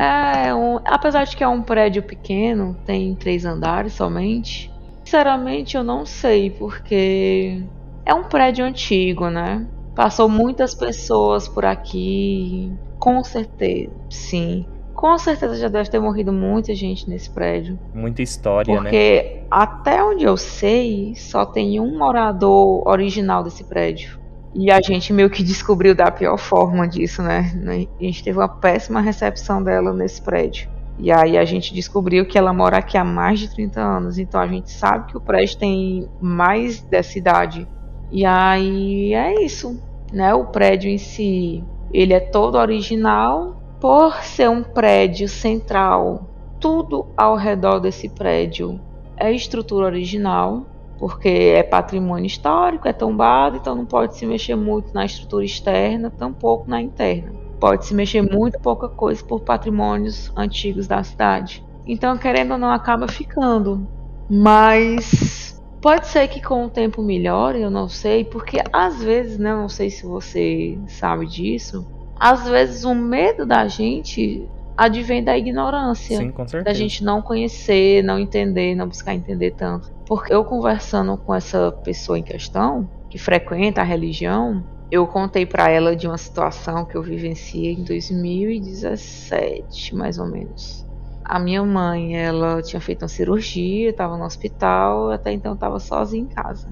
É, um, apesar de que é um prédio pequeno, tem três andares somente. Sinceramente, eu não sei, porque é um prédio antigo, né? Passou muitas pessoas por aqui. Com certeza, sim. Com certeza já deve ter morrido muita gente nesse prédio. Muita história, porque, né? Porque até onde eu sei, só tem um morador original desse prédio. E a gente meio que descobriu da pior forma disso, né? A gente teve uma péssima recepção dela nesse prédio. E aí a gente descobriu que ela mora aqui há mais de 30 anos. Então a gente sabe que o prédio tem mais dessa idade. E aí é isso, né? O prédio em si, ele é todo original por ser um prédio central. Tudo ao redor desse prédio é estrutura original porque é patrimônio histórico, é tombado, então não pode se mexer muito na estrutura externa, tampouco na interna. Pode se mexer muito pouca coisa por patrimônios antigos da cidade. Então, querendo ou não, acaba ficando. Mas pode ser que com o tempo melhore, eu não sei, porque às vezes, né, não sei se você sabe disso, às vezes o medo da gente advém da ignorância. Sim, com certeza. Da gente não conhecer, não entender, não buscar entender tanto. Porque eu conversando com essa pessoa em questão, que frequenta a religião, eu contei para ela de uma situação que eu vivenciei em 2017, mais ou menos. A minha mãe, ela tinha feito uma cirurgia, estava no hospital, até então estava sozinha em casa.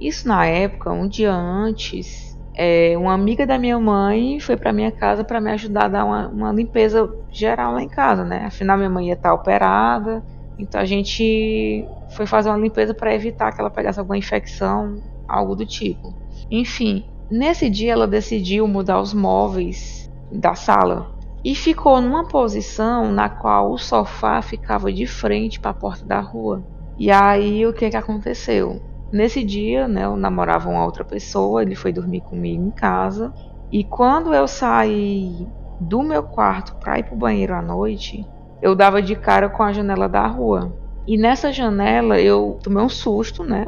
Isso na época, um dia antes, é, uma amiga da minha mãe foi para minha casa para me ajudar a dar uma, uma, limpeza geral lá em casa, né? Afinal, minha mãe ia estar operada, então a gente foi fazer uma limpeza para evitar que ela pegasse alguma infecção, algo do tipo. Enfim, nesse dia ela decidiu mudar os móveis da sala e ficou numa posição na qual o sofá ficava de frente para a porta da rua. E aí o que que aconteceu? Nesse dia, né, eu namorava uma outra pessoa, ele foi dormir comigo em casa. E quando eu saí do meu quarto para ir pro banheiro à noite, eu dava de cara com a janela da rua. E nessa janela eu tomei um susto, né?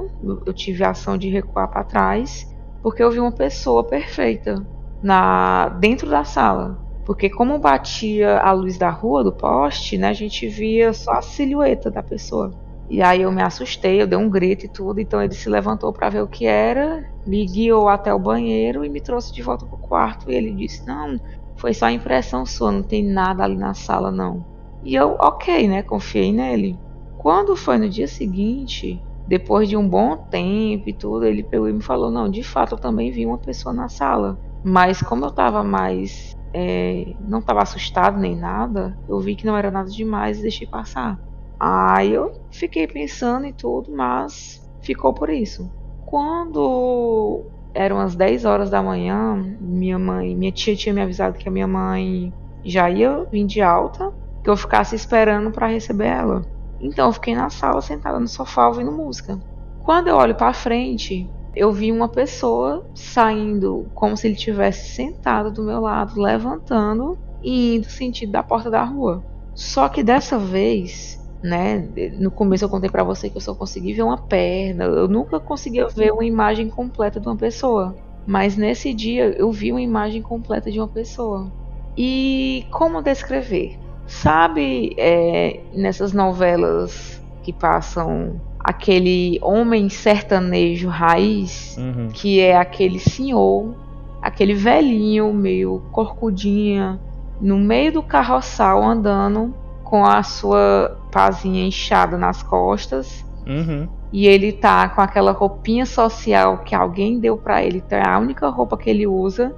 Eu tive a ação de recuar para trás, porque eu vi uma pessoa perfeita na dentro da sala. Porque como batia a luz da rua do poste, né, a gente via só a silhueta da pessoa. E aí eu me assustei, eu dei um grito e tudo, então ele se levantou para ver o que era, me guiou até o banheiro e me trouxe de volta pro quarto. E ele disse: "Não, foi só impressão sua, não tem nada ali na sala não". E eu, OK, né, confiei nele. Quando foi no dia seguinte, depois de um bom tempo e tudo, ele pegou e me falou: "Não, de fato eu também vi uma pessoa na sala, mas como eu tava mais é, não estava assustado nem nada, eu vi que não era nada demais e deixei passar. Aí eu fiquei pensando em tudo, mas ficou por isso. Quando eram as 10 horas da manhã, minha mãe, minha tia tinha me avisado que a minha mãe já ia vir de alta, que eu ficasse esperando para receber ela. Então eu fiquei na sala sentada no sofá ouvindo música. Quando eu olho para frente, eu vi uma pessoa saindo como se ele tivesse sentado do meu lado, levantando e indo sentido da porta da rua. Só que dessa vez né? No começo eu contei para você que eu só consegui ver uma perna, eu nunca conseguia ver uma imagem completa de uma pessoa. Mas nesse dia eu vi uma imagem completa de uma pessoa. E como descrever? Sabe, é, nessas novelas que passam aquele homem sertanejo raiz, Uhum. que é aquele senhor, aquele velhinho meio corcudinha, no meio do carroçal andando com a sua pazinha inchada nas costas. Uhum. E ele tá com aquela roupinha social que alguém deu para ele, então é a única roupa que ele usa,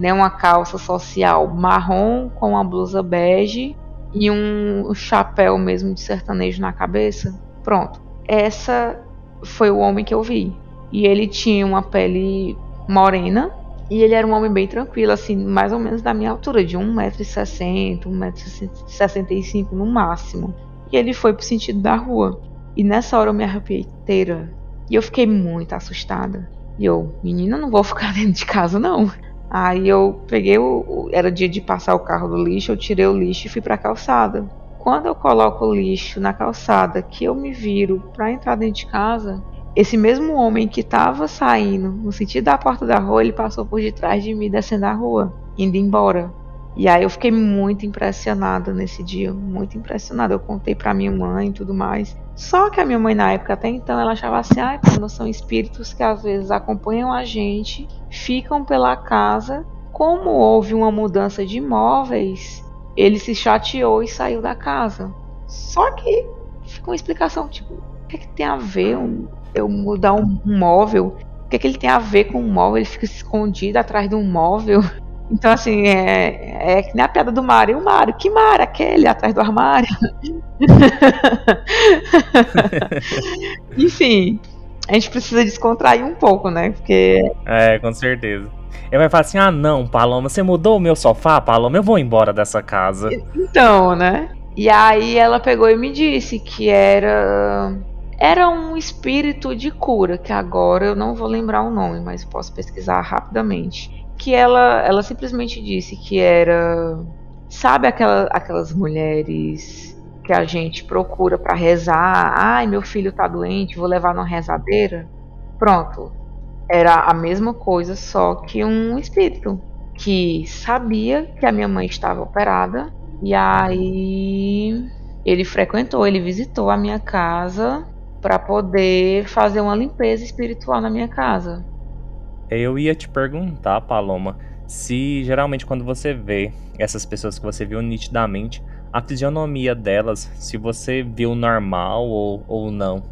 né? Uma calça social marrom com uma blusa bege e um chapéu mesmo de sertanejo na cabeça. Pronto. Essa foi o homem que eu vi. E ele tinha uma pele morena. E ele era um homem bem tranquilo, assim, mais ou menos da minha altura, de 1,60m, 1,65m no máximo. E ele foi pro sentido da rua. E nessa hora eu me arrepiei inteira. E eu fiquei muito assustada. E eu, menina, não vou ficar <laughs> dentro de casa, não. Aí eu peguei o. Era dia de passar o carro do lixo, eu tirei o lixo e fui pra calçada. Quando eu coloco o lixo na calçada, que eu me viro pra entrar dentro de casa, esse mesmo homem que tava saindo no sentido da porta da rua, ele passou por detrás de mim descendo a rua, indo embora. E aí eu fiquei muito impressionada nesse dia, muito impressionada. Eu contei pra minha mãe e tudo mais. Só que a minha mãe na época até então ela achava assim, ah, quando são espíritos que às vezes acompanham a gente, ficam pela casa. Como houve uma mudança de imóveis, ele se chateou e saiu da casa. Só que fica uma explicação, tipo, o que, é que tem a ver um, eu mudar um, um móvel? O que, é que ele tem a ver com um móvel? Ele fica escondido atrás de um móvel. <laughs> Então, assim, é, é que nem a piada do Mário. O Mário, que Mário? Aquele atrás do armário. <laughs> Enfim, a gente precisa descontrair um pouco, né? Porque. É, com certeza. Ele vai falar assim: ah, não, Paloma, você mudou o meu sofá, Paloma, eu vou embora dessa casa. Então, né? E aí ela pegou e me disse que era. Era um espírito de cura, que agora eu não vou lembrar o nome, mas posso pesquisar rapidamente que ela, ela simplesmente disse que era. Sabe aquela, aquelas mulheres que a gente procura para rezar? Ai, meu filho tá doente, vou levar numa rezadeira? Pronto. Era a mesma coisa, só que um espírito que sabia que a minha mãe estava operada e aí ele frequentou, ele visitou a minha casa para poder fazer uma limpeza espiritual na minha casa. Eu ia te perguntar, Paloma, se geralmente quando você vê essas pessoas que você viu nitidamente, a fisionomia delas, se você viu normal ou, ou não.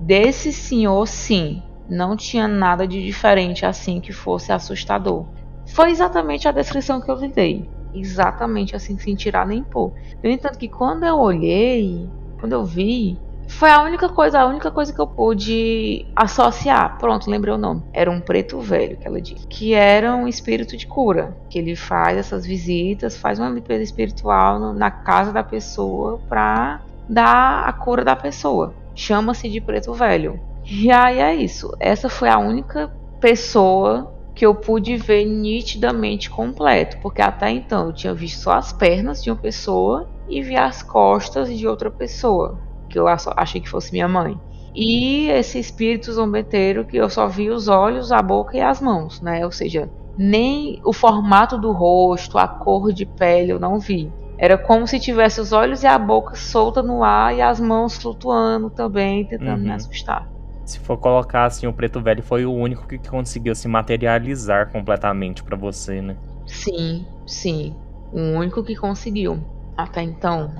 Desse senhor, sim. Não tinha nada de diferente assim que fosse assustador. Foi exatamente a descrição que eu lhe dei. Exatamente assim, sem tirar nem pôr. No entanto, que quando eu olhei, quando eu vi, foi a única coisa, a única coisa que eu pude associar. Pronto, lembrei o nome. Era um preto velho que ela disse. Que era um espírito de cura. Que ele faz essas visitas, faz uma limpeza espiritual no, na casa da pessoa pra dar a cura da pessoa. Chama-se de preto velho. E aí é isso. Essa foi a única pessoa que eu pude ver nitidamente completo, porque até então eu tinha visto só as pernas de uma pessoa e vi as costas de outra pessoa que eu achei que fosse minha mãe. E esse espírito zombeteiro que eu só vi os olhos, a boca e as mãos, né? Ou seja, nem o formato do rosto, a cor de pele eu não vi. Era como se tivesse os olhos e a boca solta no ar e as mãos flutuando também, tentando uhum. me assustar. Se for colocar assim, o preto velho foi o único que conseguiu se materializar completamente para você, né? Sim, sim. O único que conseguiu. Até então,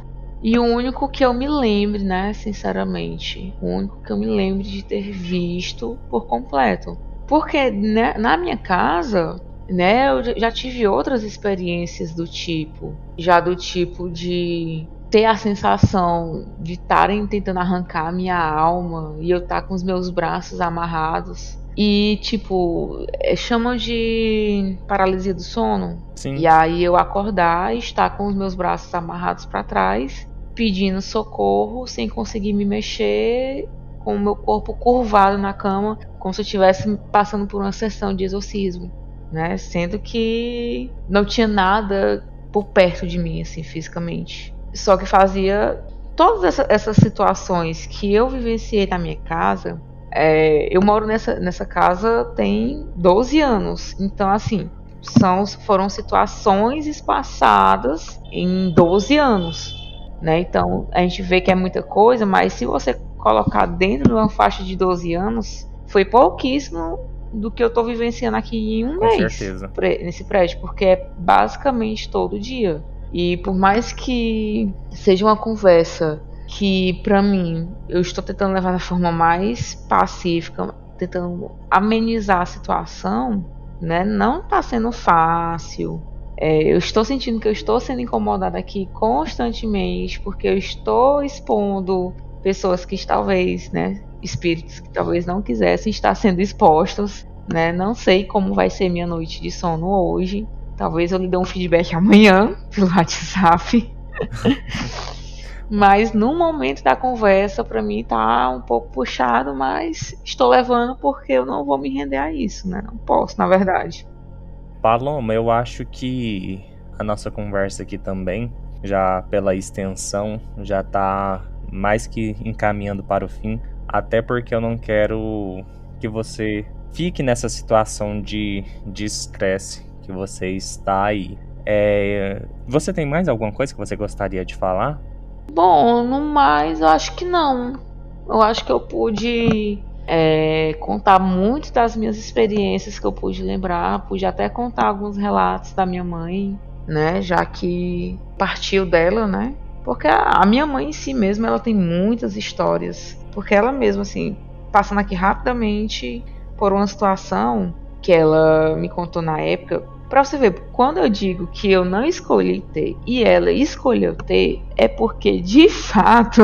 e o único que eu me lembre, né, sinceramente, o único que eu me lembre de ter visto por completo. Porque né, na minha casa, né, eu já tive outras experiências do tipo, já do tipo de ter a sensação de estarem tentando arrancar a minha alma e eu estar tá com os meus braços amarrados. E, tipo, é, chamam de paralisia do sono. Sim. E aí eu acordar e estar com os meus braços amarrados para trás pedindo socorro sem conseguir me mexer, com o meu corpo curvado na cama, como se eu estivesse passando por uma sessão de exorcismo, né? Sendo que não tinha nada por perto de mim, assim, fisicamente. Só que fazia todas essa, essas situações que eu vivenciei na minha casa, é, eu moro nessa, nessa casa tem 12 anos. Então, assim, são, foram situações espaçadas em 12 anos. Né? Então, a gente vê que é muita coisa, mas se você colocar dentro de uma faixa de 12 anos, foi pouquíssimo do que eu estou vivenciando aqui em um Com mês certeza. nesse prédio, porque é basicamente todo dia. E por mais que seja uma conversa que para mim eu estou tentando levar da forma mais pacífica, tentando amenizar a situação, né? Não está sendo fácil. É, eu estou sentindo que eu estou sendo incomodada aqui constantemente porque eu estou expondo pessoas que talvez, né, espíritos que talvez não quisessem estar sendo expostos, né? Não sei como vai ser minha noite de sono hoje. Talvez eu lhe dê um feedback <laughs> amanhã pelo WhatsApp. <laughs> mas no momento da conversa, para mim tá um pouco puxado, mas estou levando porque eu não vou me render a isso, né? Não posso, na verdade. Paloma, eu acho que a nossa conversa aqui também, já pela extensão, já tá mais que encaminhando para o fim, até porque eu não quero que você fique nessa situação de estresse que você está aí. É, você tem mais alguma coisa que você gostaria de falar? Bom, no mais, eu acho que não. Eu acho que eu pude é, contar muito das minhas experiências que eu pude lembrar, pude até contar alguns relatos da minha mãe, né? Já que partiu dela, né? Porque a, minha mãe em si mesma, ela tem muitas histórias. Porque ela mesma, assim, passando aqui rapidamente por uma situação que ela me contou na época, para você ver, quando eu digo que eu não escolhi ter e ela escolheu ter, é porque de <laughs> fato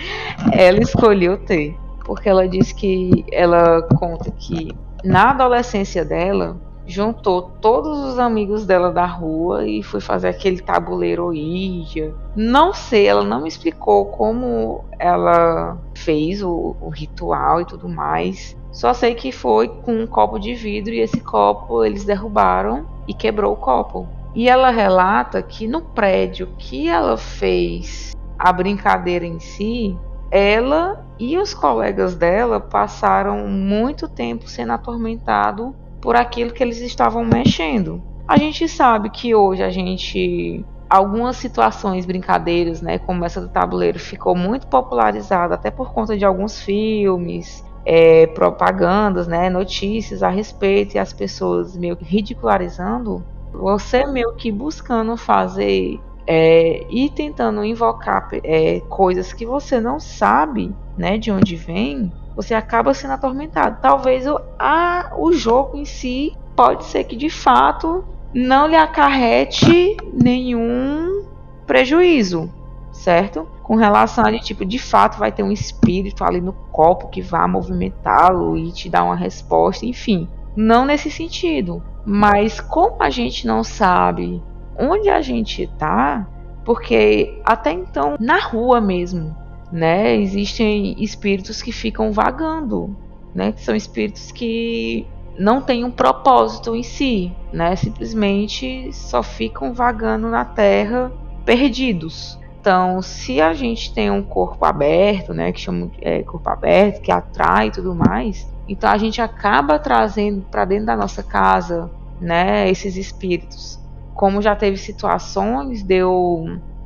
<laughs> ela escolheu ter. Porque ela diz que ela conta que na adolescência dela, juntou todos os amigos dela da rua e foi fazer aquele tabuleiro Ouija. Não sei, ela não me explicou como ela fez o, o, ritual e tudo mais. Só sei que foi com um copo de vidro e esse copo eles derrubaram e quebrou o copo. E ela relata que no prédio que ela fez a brincadeira em si, ela e os colegas dela passaram muito tempo sendo atormentado por aquilo que eles estavam mexendo. A gente sabe que hoje a gente algumas situações, brincadeiras, né, como essa do tabuleiro, ficou muito popularizada até por conta de alguns filmes, é, propagandas, né, notícias a respeito e as pessoas meio que ridicularizando. Você meio que buscando fazer é, e tentando invocar é, coisas que você não sabe, né, de onde vem, você acaba sendo atormentado. Talvez o, a, o jogo em si pode ser que de fato não lhe acarrete nenhum prejuízo, certo? Com relação a de tipo, de fato vai ter um espírito ali no copo que vai movimentá-lo e te dar uma resposta, enfim. Não nesse sentido, mas como a gente não sabe onde a gente está, porque até então na rua mesmo né? Existem espíritos que ficam vagando, né? Que são espíritos que não têm um propósito em si, né? Simplesmente só ficam vagando na Terra perdidos. Então, se a gente tem um corpo aberto, né, que chama é, corpo aberto, que atrai e tudo mais, então a gente acaba trazendo para dentro da nossa casa, né, esses espíritos. Como já teve situações de eu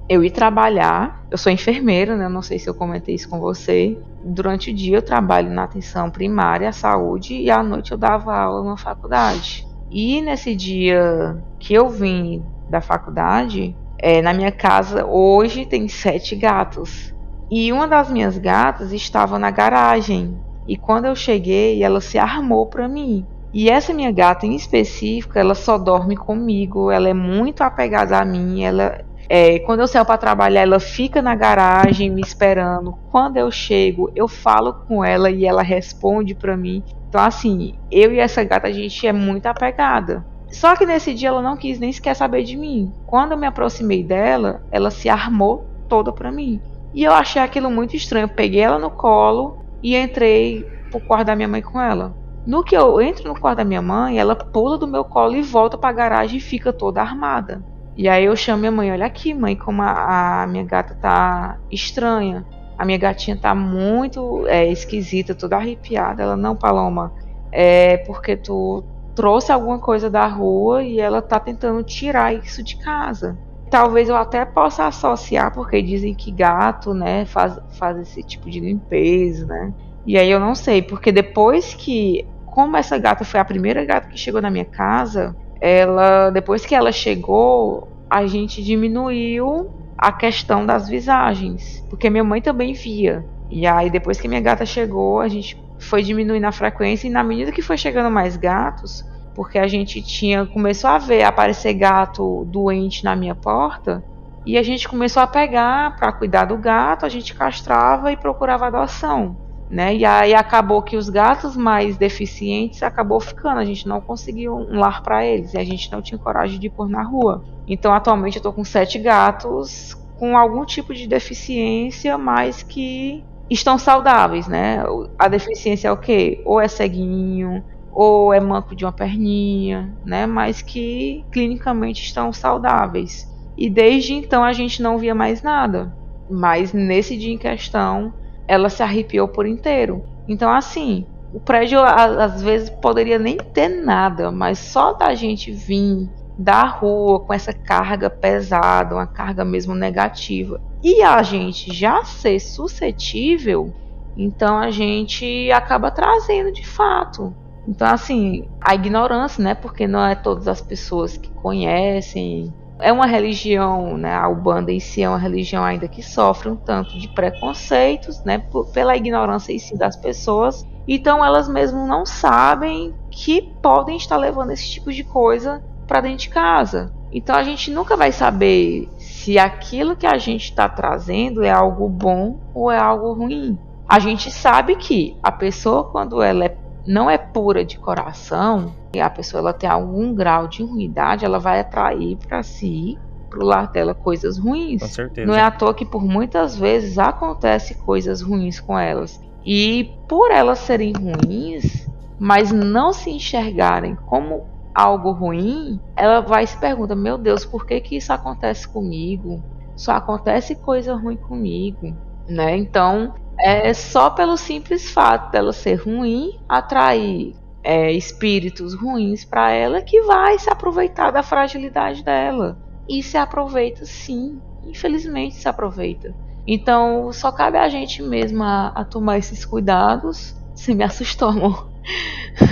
eu ir trabalhar. Eu sou enfermeira, né? Não sei se eu comentei isso com você. Durante o dia eu trabalho na atenção primária à saúde e à noite eu dava aula na faculdade. E nesse dia que eu vim da faculdade, é, na minha casa hoje tem sete gatos. E uma das minhas gatas estava na garagem. E quando eu cheguei, ela se armou para mim. E essa minha gata em específico, ela só dorme comigo, ela é muito apegada a mim, ela é, quando eu saio para trabalhar, ela fica na garagem me esperando. Quando eu chego, eu falo com ela e ela responde para mim. Então, assim, eu e essa gata, a gente é muito apegada. Só que nesse dia ela não quis nem sequer saber de mim. Quando eu me aproximei dela, ela se armou toda para mim. E eu achei aquilo muito estranho. Eu peguei ela no colo e entrei pro quarto da minha mãe com ela. No que eu entro no quarto da minha mãe, ela pula do meu colo e volta para a garagem e fica toda armada. E aí eu chamo minha mãe, olha aqui, mãe, como a, a minha gata tá estranha. A minha gatinha tá muito é, esquisita, toda arrepiada. Ela, não, Paloma, é porque tu trouxe alguma coisa da rua e ela tá tentando tirar isso de casa. Talvez eu até possa associar, porque dizem que gato, né, faz, faz esse tipo de limpeza, né? E aí eu não sei, porque depois que, como essa gata foi a primeira gata que chegou na minha casa, ela, depois que ela chegou, a gente diminuiu a questão das visagens, porque minha mãe também via. E aí depois que minha gata chegou, a gente foi diminuindo a frequência e na medida que foi chegando mais gatos, porque a gente tinha começou a ver aparecer gato doente na minha porta, e a gente começou a pegar para cuidar do gato, a gente castrava e procurava adoção né? E aí acabou que os gatos mais deficientes acabou ficando, a gente não conseguiu um lar para eles e a gente não tinha coragem de pôr na rua. Então atualmente eu tô com sete gatos com algum tipo de deficiência, mas que estão saudáveis, né? A deficiência é o quê? Ou é ceguinho, ou é manco de uma perninha, né? Mas que clinicamente estão saudáveis. E desde então a gente não via mais nada. Mas nesse dia em questão, ela se arrepiou por inteiro. Então, assim, o prédio às vezes poderia nem ter nada, mas só da gente vir da rua com essa carga pesada, uma carga mesmo negativa, e a gente já ser suscetível, então a gente acaba trazendo de fato. Então, assim, a ignorância, né? Porque não é todas as pessoas que conhecem é uma religião, né, a Ubanda em si é uma religião ainda que sofre um tanto de preconceitos, né, pela ignorância em si das pessoas. Então elas mesmo não sabem que podem estar levando esse tipo de coisa para dentro de casa. Então a gente nunca vai saber se aquilo que a gente está trazendo é algo bom ou é algo ruim. A gente sabe que a pessoa quando ela é não é pura de coração, e a pessoa ela tem algum grau de ruindade, ela vai atrair para si, para o lar dela, coisas ruins. Com certeza. Não é à toa que por muitas vezes acontece coisas ruins com elas. E por elas serem ruins, mas não se enxergarem como algo ruim, ela vai se perguntar: meu Deus, por que, que isso acontece comigo? Só acontece coisa ruim comigo, né? Então é só pelo simples fato dela ser ruim, atrair é, espíritos ruins para ela que vai se aproveitar da fragilidade dela. E se aproveita sim, infelizmente se aproveita. Então só cabe a gente mesmo a, a tomar esses cuidados. Você me assustou, amor.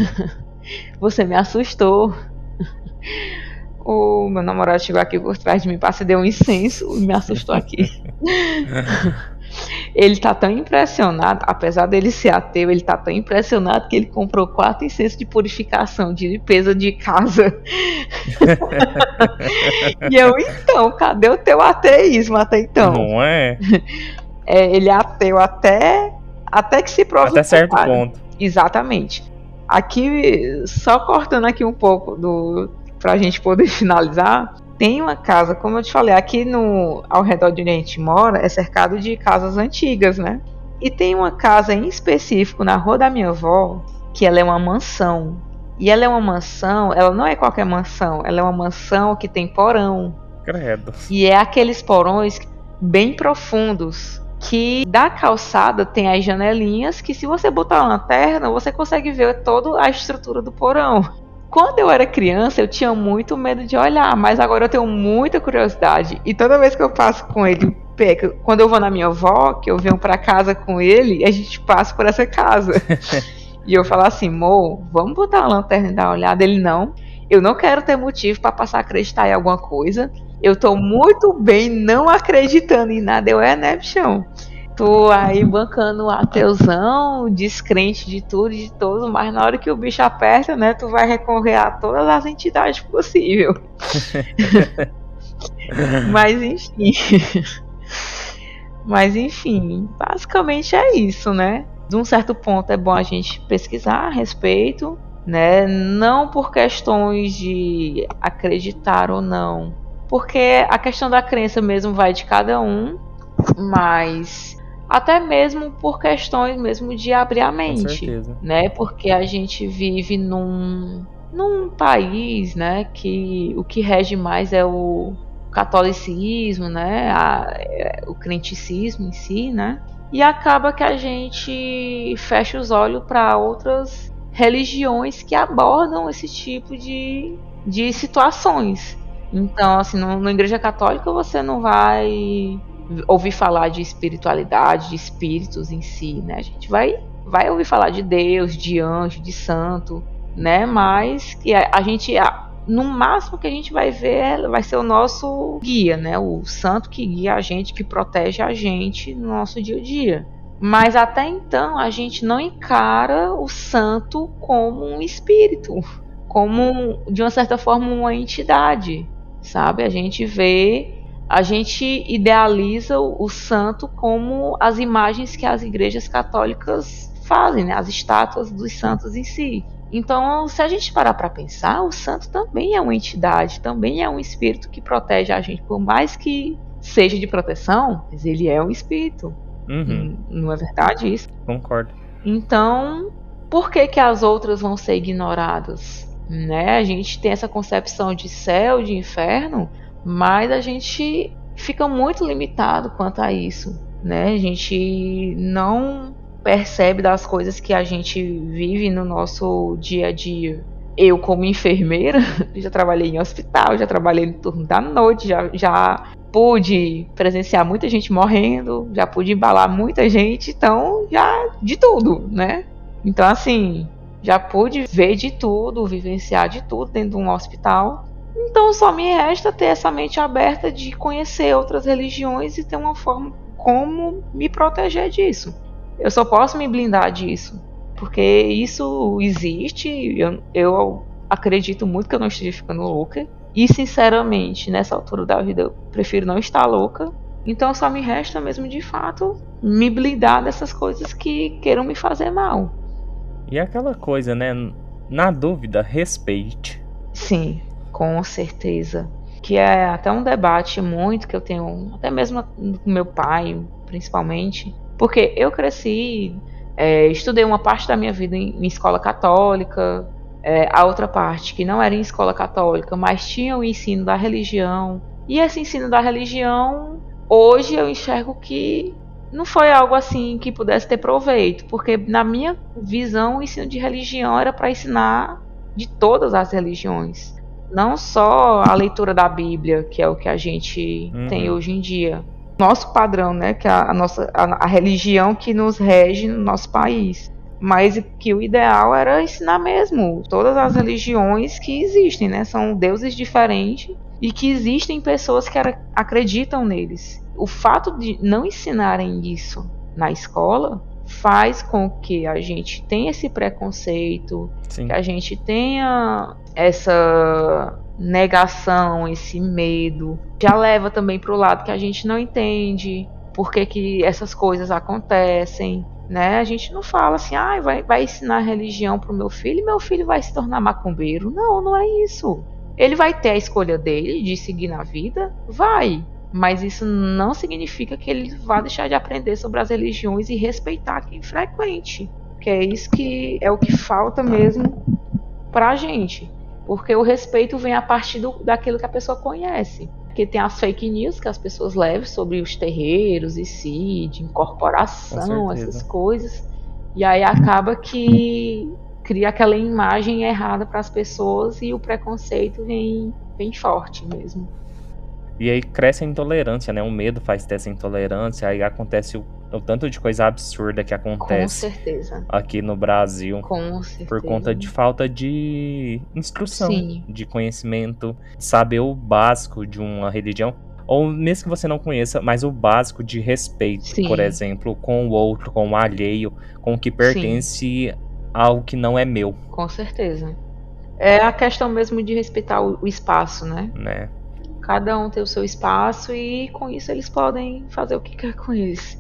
<laughs> Você me assustou. O meu namorado chegou aqui por trás de mim, para deu um incenso e me assustou aqui. <laughs> Ele tá tão impressionado, apesar dele ser ateu, ele tá tão impressionado que ele comprou quatro incensos de purificação, de limpeza de casa. e eu, então, cadê o teu ateísmo até então? Não é? é ele é ateu até, até que se prove Até certo ponto. Exatamente. Aqui, só cortando aqui um pouco do pra gente poder <laughs> finalizar, tem uma casa, como eu te falei, aqui no ao redor de onde a gente mora é cercado de casas antigas, né? E tem uma casa em específico na rua da minha avó, que ela é uma mansão. E ela é uma mansão, ela não é qualquer mansão, ela é uma mansão que tem porão. Credo. E é aqueles porões bem profundos, que da calçada tem as janelinhas que se você botar uma lanterna, você consegue ver toda a estrutura do porão. Quando eu era criança, eu tinha muito medo de olhar, mas agora eu tenho muita curiosidade. E toda vez que eu passo com ele, quando eu vou na minha avó, que eu venho para casa com ele, a gente passa por essa casa. <laughs> e eu falo assim, Mo, vamos botar uma lanterna e dar uma olhada. Ele não. Eu não quero ter motivo para passar a acreditar em alguma coisa. Eu tô muito bem não acreditando em nada. Eu é, né, bichão? Tu aí bancando ateuzão, descrente de tudo e de todos, mas na hora que o bicho aperta, né, tu vai recorrer a todas as entidades possíveis. <laughs> mas enfim. mas enfim, basicamente é isso, né? De um certo ponto é bom a gente pesquisar a respeito, né? Não por questões de acreditar ou não, porque a questão da crença mesmo vai de cada um, mas até mesmo por questões mesmo de abrir a mente, né? Porque a gente vive num num país, né, que o que rege mais é o catolicismo, né, a, é, o crenticismo em si, né, e acaba que a gente fecha os olhos para outras religiões que abordam esse tipo de, de situações. Então, assim, no, na Igreja Católica você não vai ouvir falar de espiritualidade, de espíritos em si, né? A gente vai, vai ouvir falar de Deus, de anjo, de santo, né? Mas que a, a gente, a, no máximo que a gente vai ver vai ser o nosso guia, né? O santo que guia a gente, que protege a gente no nosso dia a dia. Mas até então a gente não encara o santo como um espírito, como de uma certa forma uma entidade, sabe? A gente vê, a gente idealiza o, o santo como as imagens que as igrejas católicas fazem, né? As estátuas dos santos em si. Então, se a gente parar para pensar, o santo também é uma entidade, também é um espírito que protege a gente, por mais que seja de proteção, mas ele é um espírito. Uhum. Não é verdade isso? Concordo. Então, por que que as outras vão ser ignoradas? Né? A gente tem essa concepção de céu, de inferno, mas a gente fica muito limitado quanto a isso, né? A gente não percebe das coisas que a gente vive no nosso dia a dia. Eu, como enfermeira, <laughs> já trabalhei em hospital, já trabalhei no turno da noite, já, já pude presenciar muita gente morrendo, já pude embalar muita gente, então já de tudo, né? Então, assim, já pude ver de tudo, vivenciar de tudo dentro de um hospital. Então, só me resta ter essa mente aberta de conhecer outras religiões e ter uma forma como me proteger disso. Eu só posso me blindar disso. Porque isso existe. Eu, eu acredito muito que eu não esteja ficando louca. E sinceramente, nessa altura da vida, eu prefiro não estar louca. Então só me resta mesmo de fato me blindar dessas coisas que queiram me fazer mal. E aquela coisa, né? Na dúvida, respeite. Sim, com certeza. Que é até um debate muito que eu tenho, até mesmo com meu pai, principalmente, porque eu cresci, é, estudei uma parte da minha vida em, em escola católica, é, a outra parte que não era em escola católica, mas tinha o ensino da religião. E esse ensino da religião, hoje eu enxergo que não foi algo assim que pudesse ter proveito, porque na minha visão o ensino de religião era para ensinar de todas as religiões, não só a leitura da Bíblia, que é o que a gente uhum. tem hoje em dia, nosso padrão, né, que é a, nossa a, a religião que nos rege no nosso país. Mas que o ideal era ensinar mesmo todas as religiões que existem, né? São deuses diferentes e que existem pessoas que acreditam neles. O fato de não ensinarem isso na escola faz com que a gente tenha esse preconceito, Sim. que a gente tenha essa negação, esse medo, já leva também para o lado que a gente não entende por que, que essas coisas acontecem. Né? A gente não fala assim, ah, vai, vai ensinar religião para o meu filho e meu filho vai se tornar macumbeiro. Não, não é isso. Ele vai ter a escolha dele de seguir na vida? Vai. Mas isso não significa que ele vá deixar de aprender sobre as religiões e respeitar quem frequente. Que é isso que é o que falta mesmo pra gente. Porque o respeito vem a partir do, daquilo que a pessoa conhece. Porque tem as fake news que as pessoas levam sobre os terreiros e si, de incorporação, essas coisas. E aí acaba que cria aquela imagem errada para as pessoas e o preconceito vem, vem forte mesmo. E aí cresce a intolerância, né? O medo faz ter essa intolerância, aí acontece o, o tanto de coisa absurda que acontece aqui no Brasil. Com certeza. Por conta de falta de instrução, Sim. de conhecimento, saber o básico de uma religião. Ou mesmo que você não conheça, mas o básico de respeito, Sim. por exemplo, com o outro, com o alheio, com o que pertence Sim. ao que não é meu. Com certeza. É a questão mesmo de respeitar o, o espaço, né? Né? Cada um tem o seu espaço e com isso eles podem fazer o que quer com isso.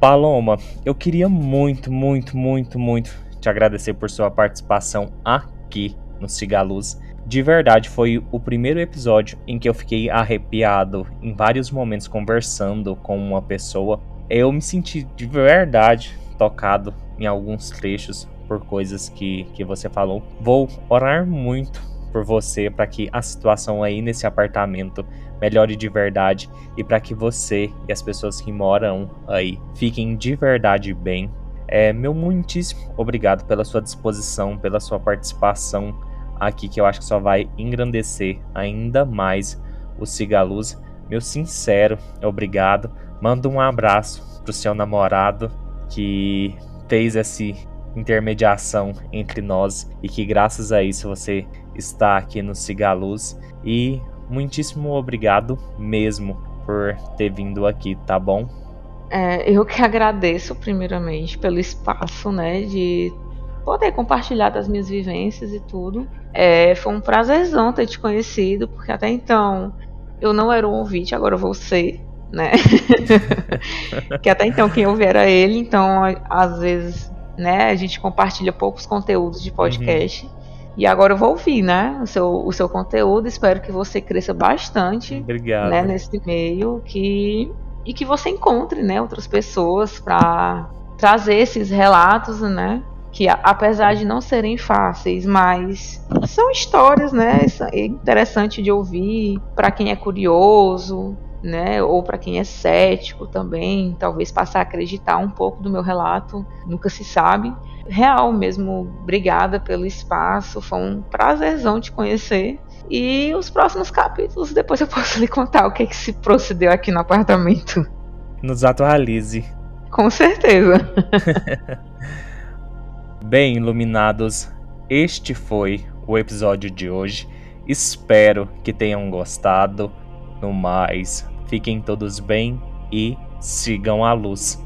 Paloma, eu queria muito, muito, muito, muito te agradecer por sua participação aqui no Cigaluz. De verdade, foi o primeiro episódio em que eu fiquei arrepiado em vários momentos conversando com uma pessoa. Eu me senti de verdade tocado em alguns trechos por coisas que, que você falou. Vou orar muito por você para que a situação aí nesse apartamento melhore de verdade e para que você e as pessoas que moram aí fiquem de verdade bem. É, meu muitíssimo obrigado pela sua disposição, pela sua participação aqui, que eu acho que só vai engrandecer ainda mais o Cigaluz. Meu sincero obrigado. Manda um abraço pro seu namorado que fez essa intermediação entre nós e que graças a isso você está aqui no Cigaluz. E muitíssimo obrigado mesmo por ter vindo aqui, tá bom? É, eu que agradeço primeiramente pelo espaço, né, de poder compartilhar das minhas vivências e tudo. É, foi um prazerzão ter te conhecido, porque até então eu não era um ouvinte, agora eu vou ser, né? <laughs> que até então quem ouvia era ele, então às vezes, né, a gente compartilha poucos conteúdos de podcast. Uhum. E agora eu vou ouvir, né, o seu, o seu conteúdo. Espero que você cresça bastante Obrigado. Né, nesse meio que, e que você encontre né, outras pessoas para trazer esses relatos, né? Que apesar de não serem fáceis, mas são histórias, né? É interessante de ouvir para quem é curioso, né? Ou para quem é cético também, talvez passar a acreditar um pouco do meu relato, nunca se sabe real mesmo, obrigada pelo espaço, foi um prazerzão te conhecer. E os próximos capítulos, depois eu posso <laughs> lhe contar o que, é que se procedeu aqui no apartamento. Nos atualize. Com certeza. <laughs> Bem, iluminados, este foi o episódio de hoje. Espero que tenham gostado. No mais, fiquem todos bem e sigam a luz.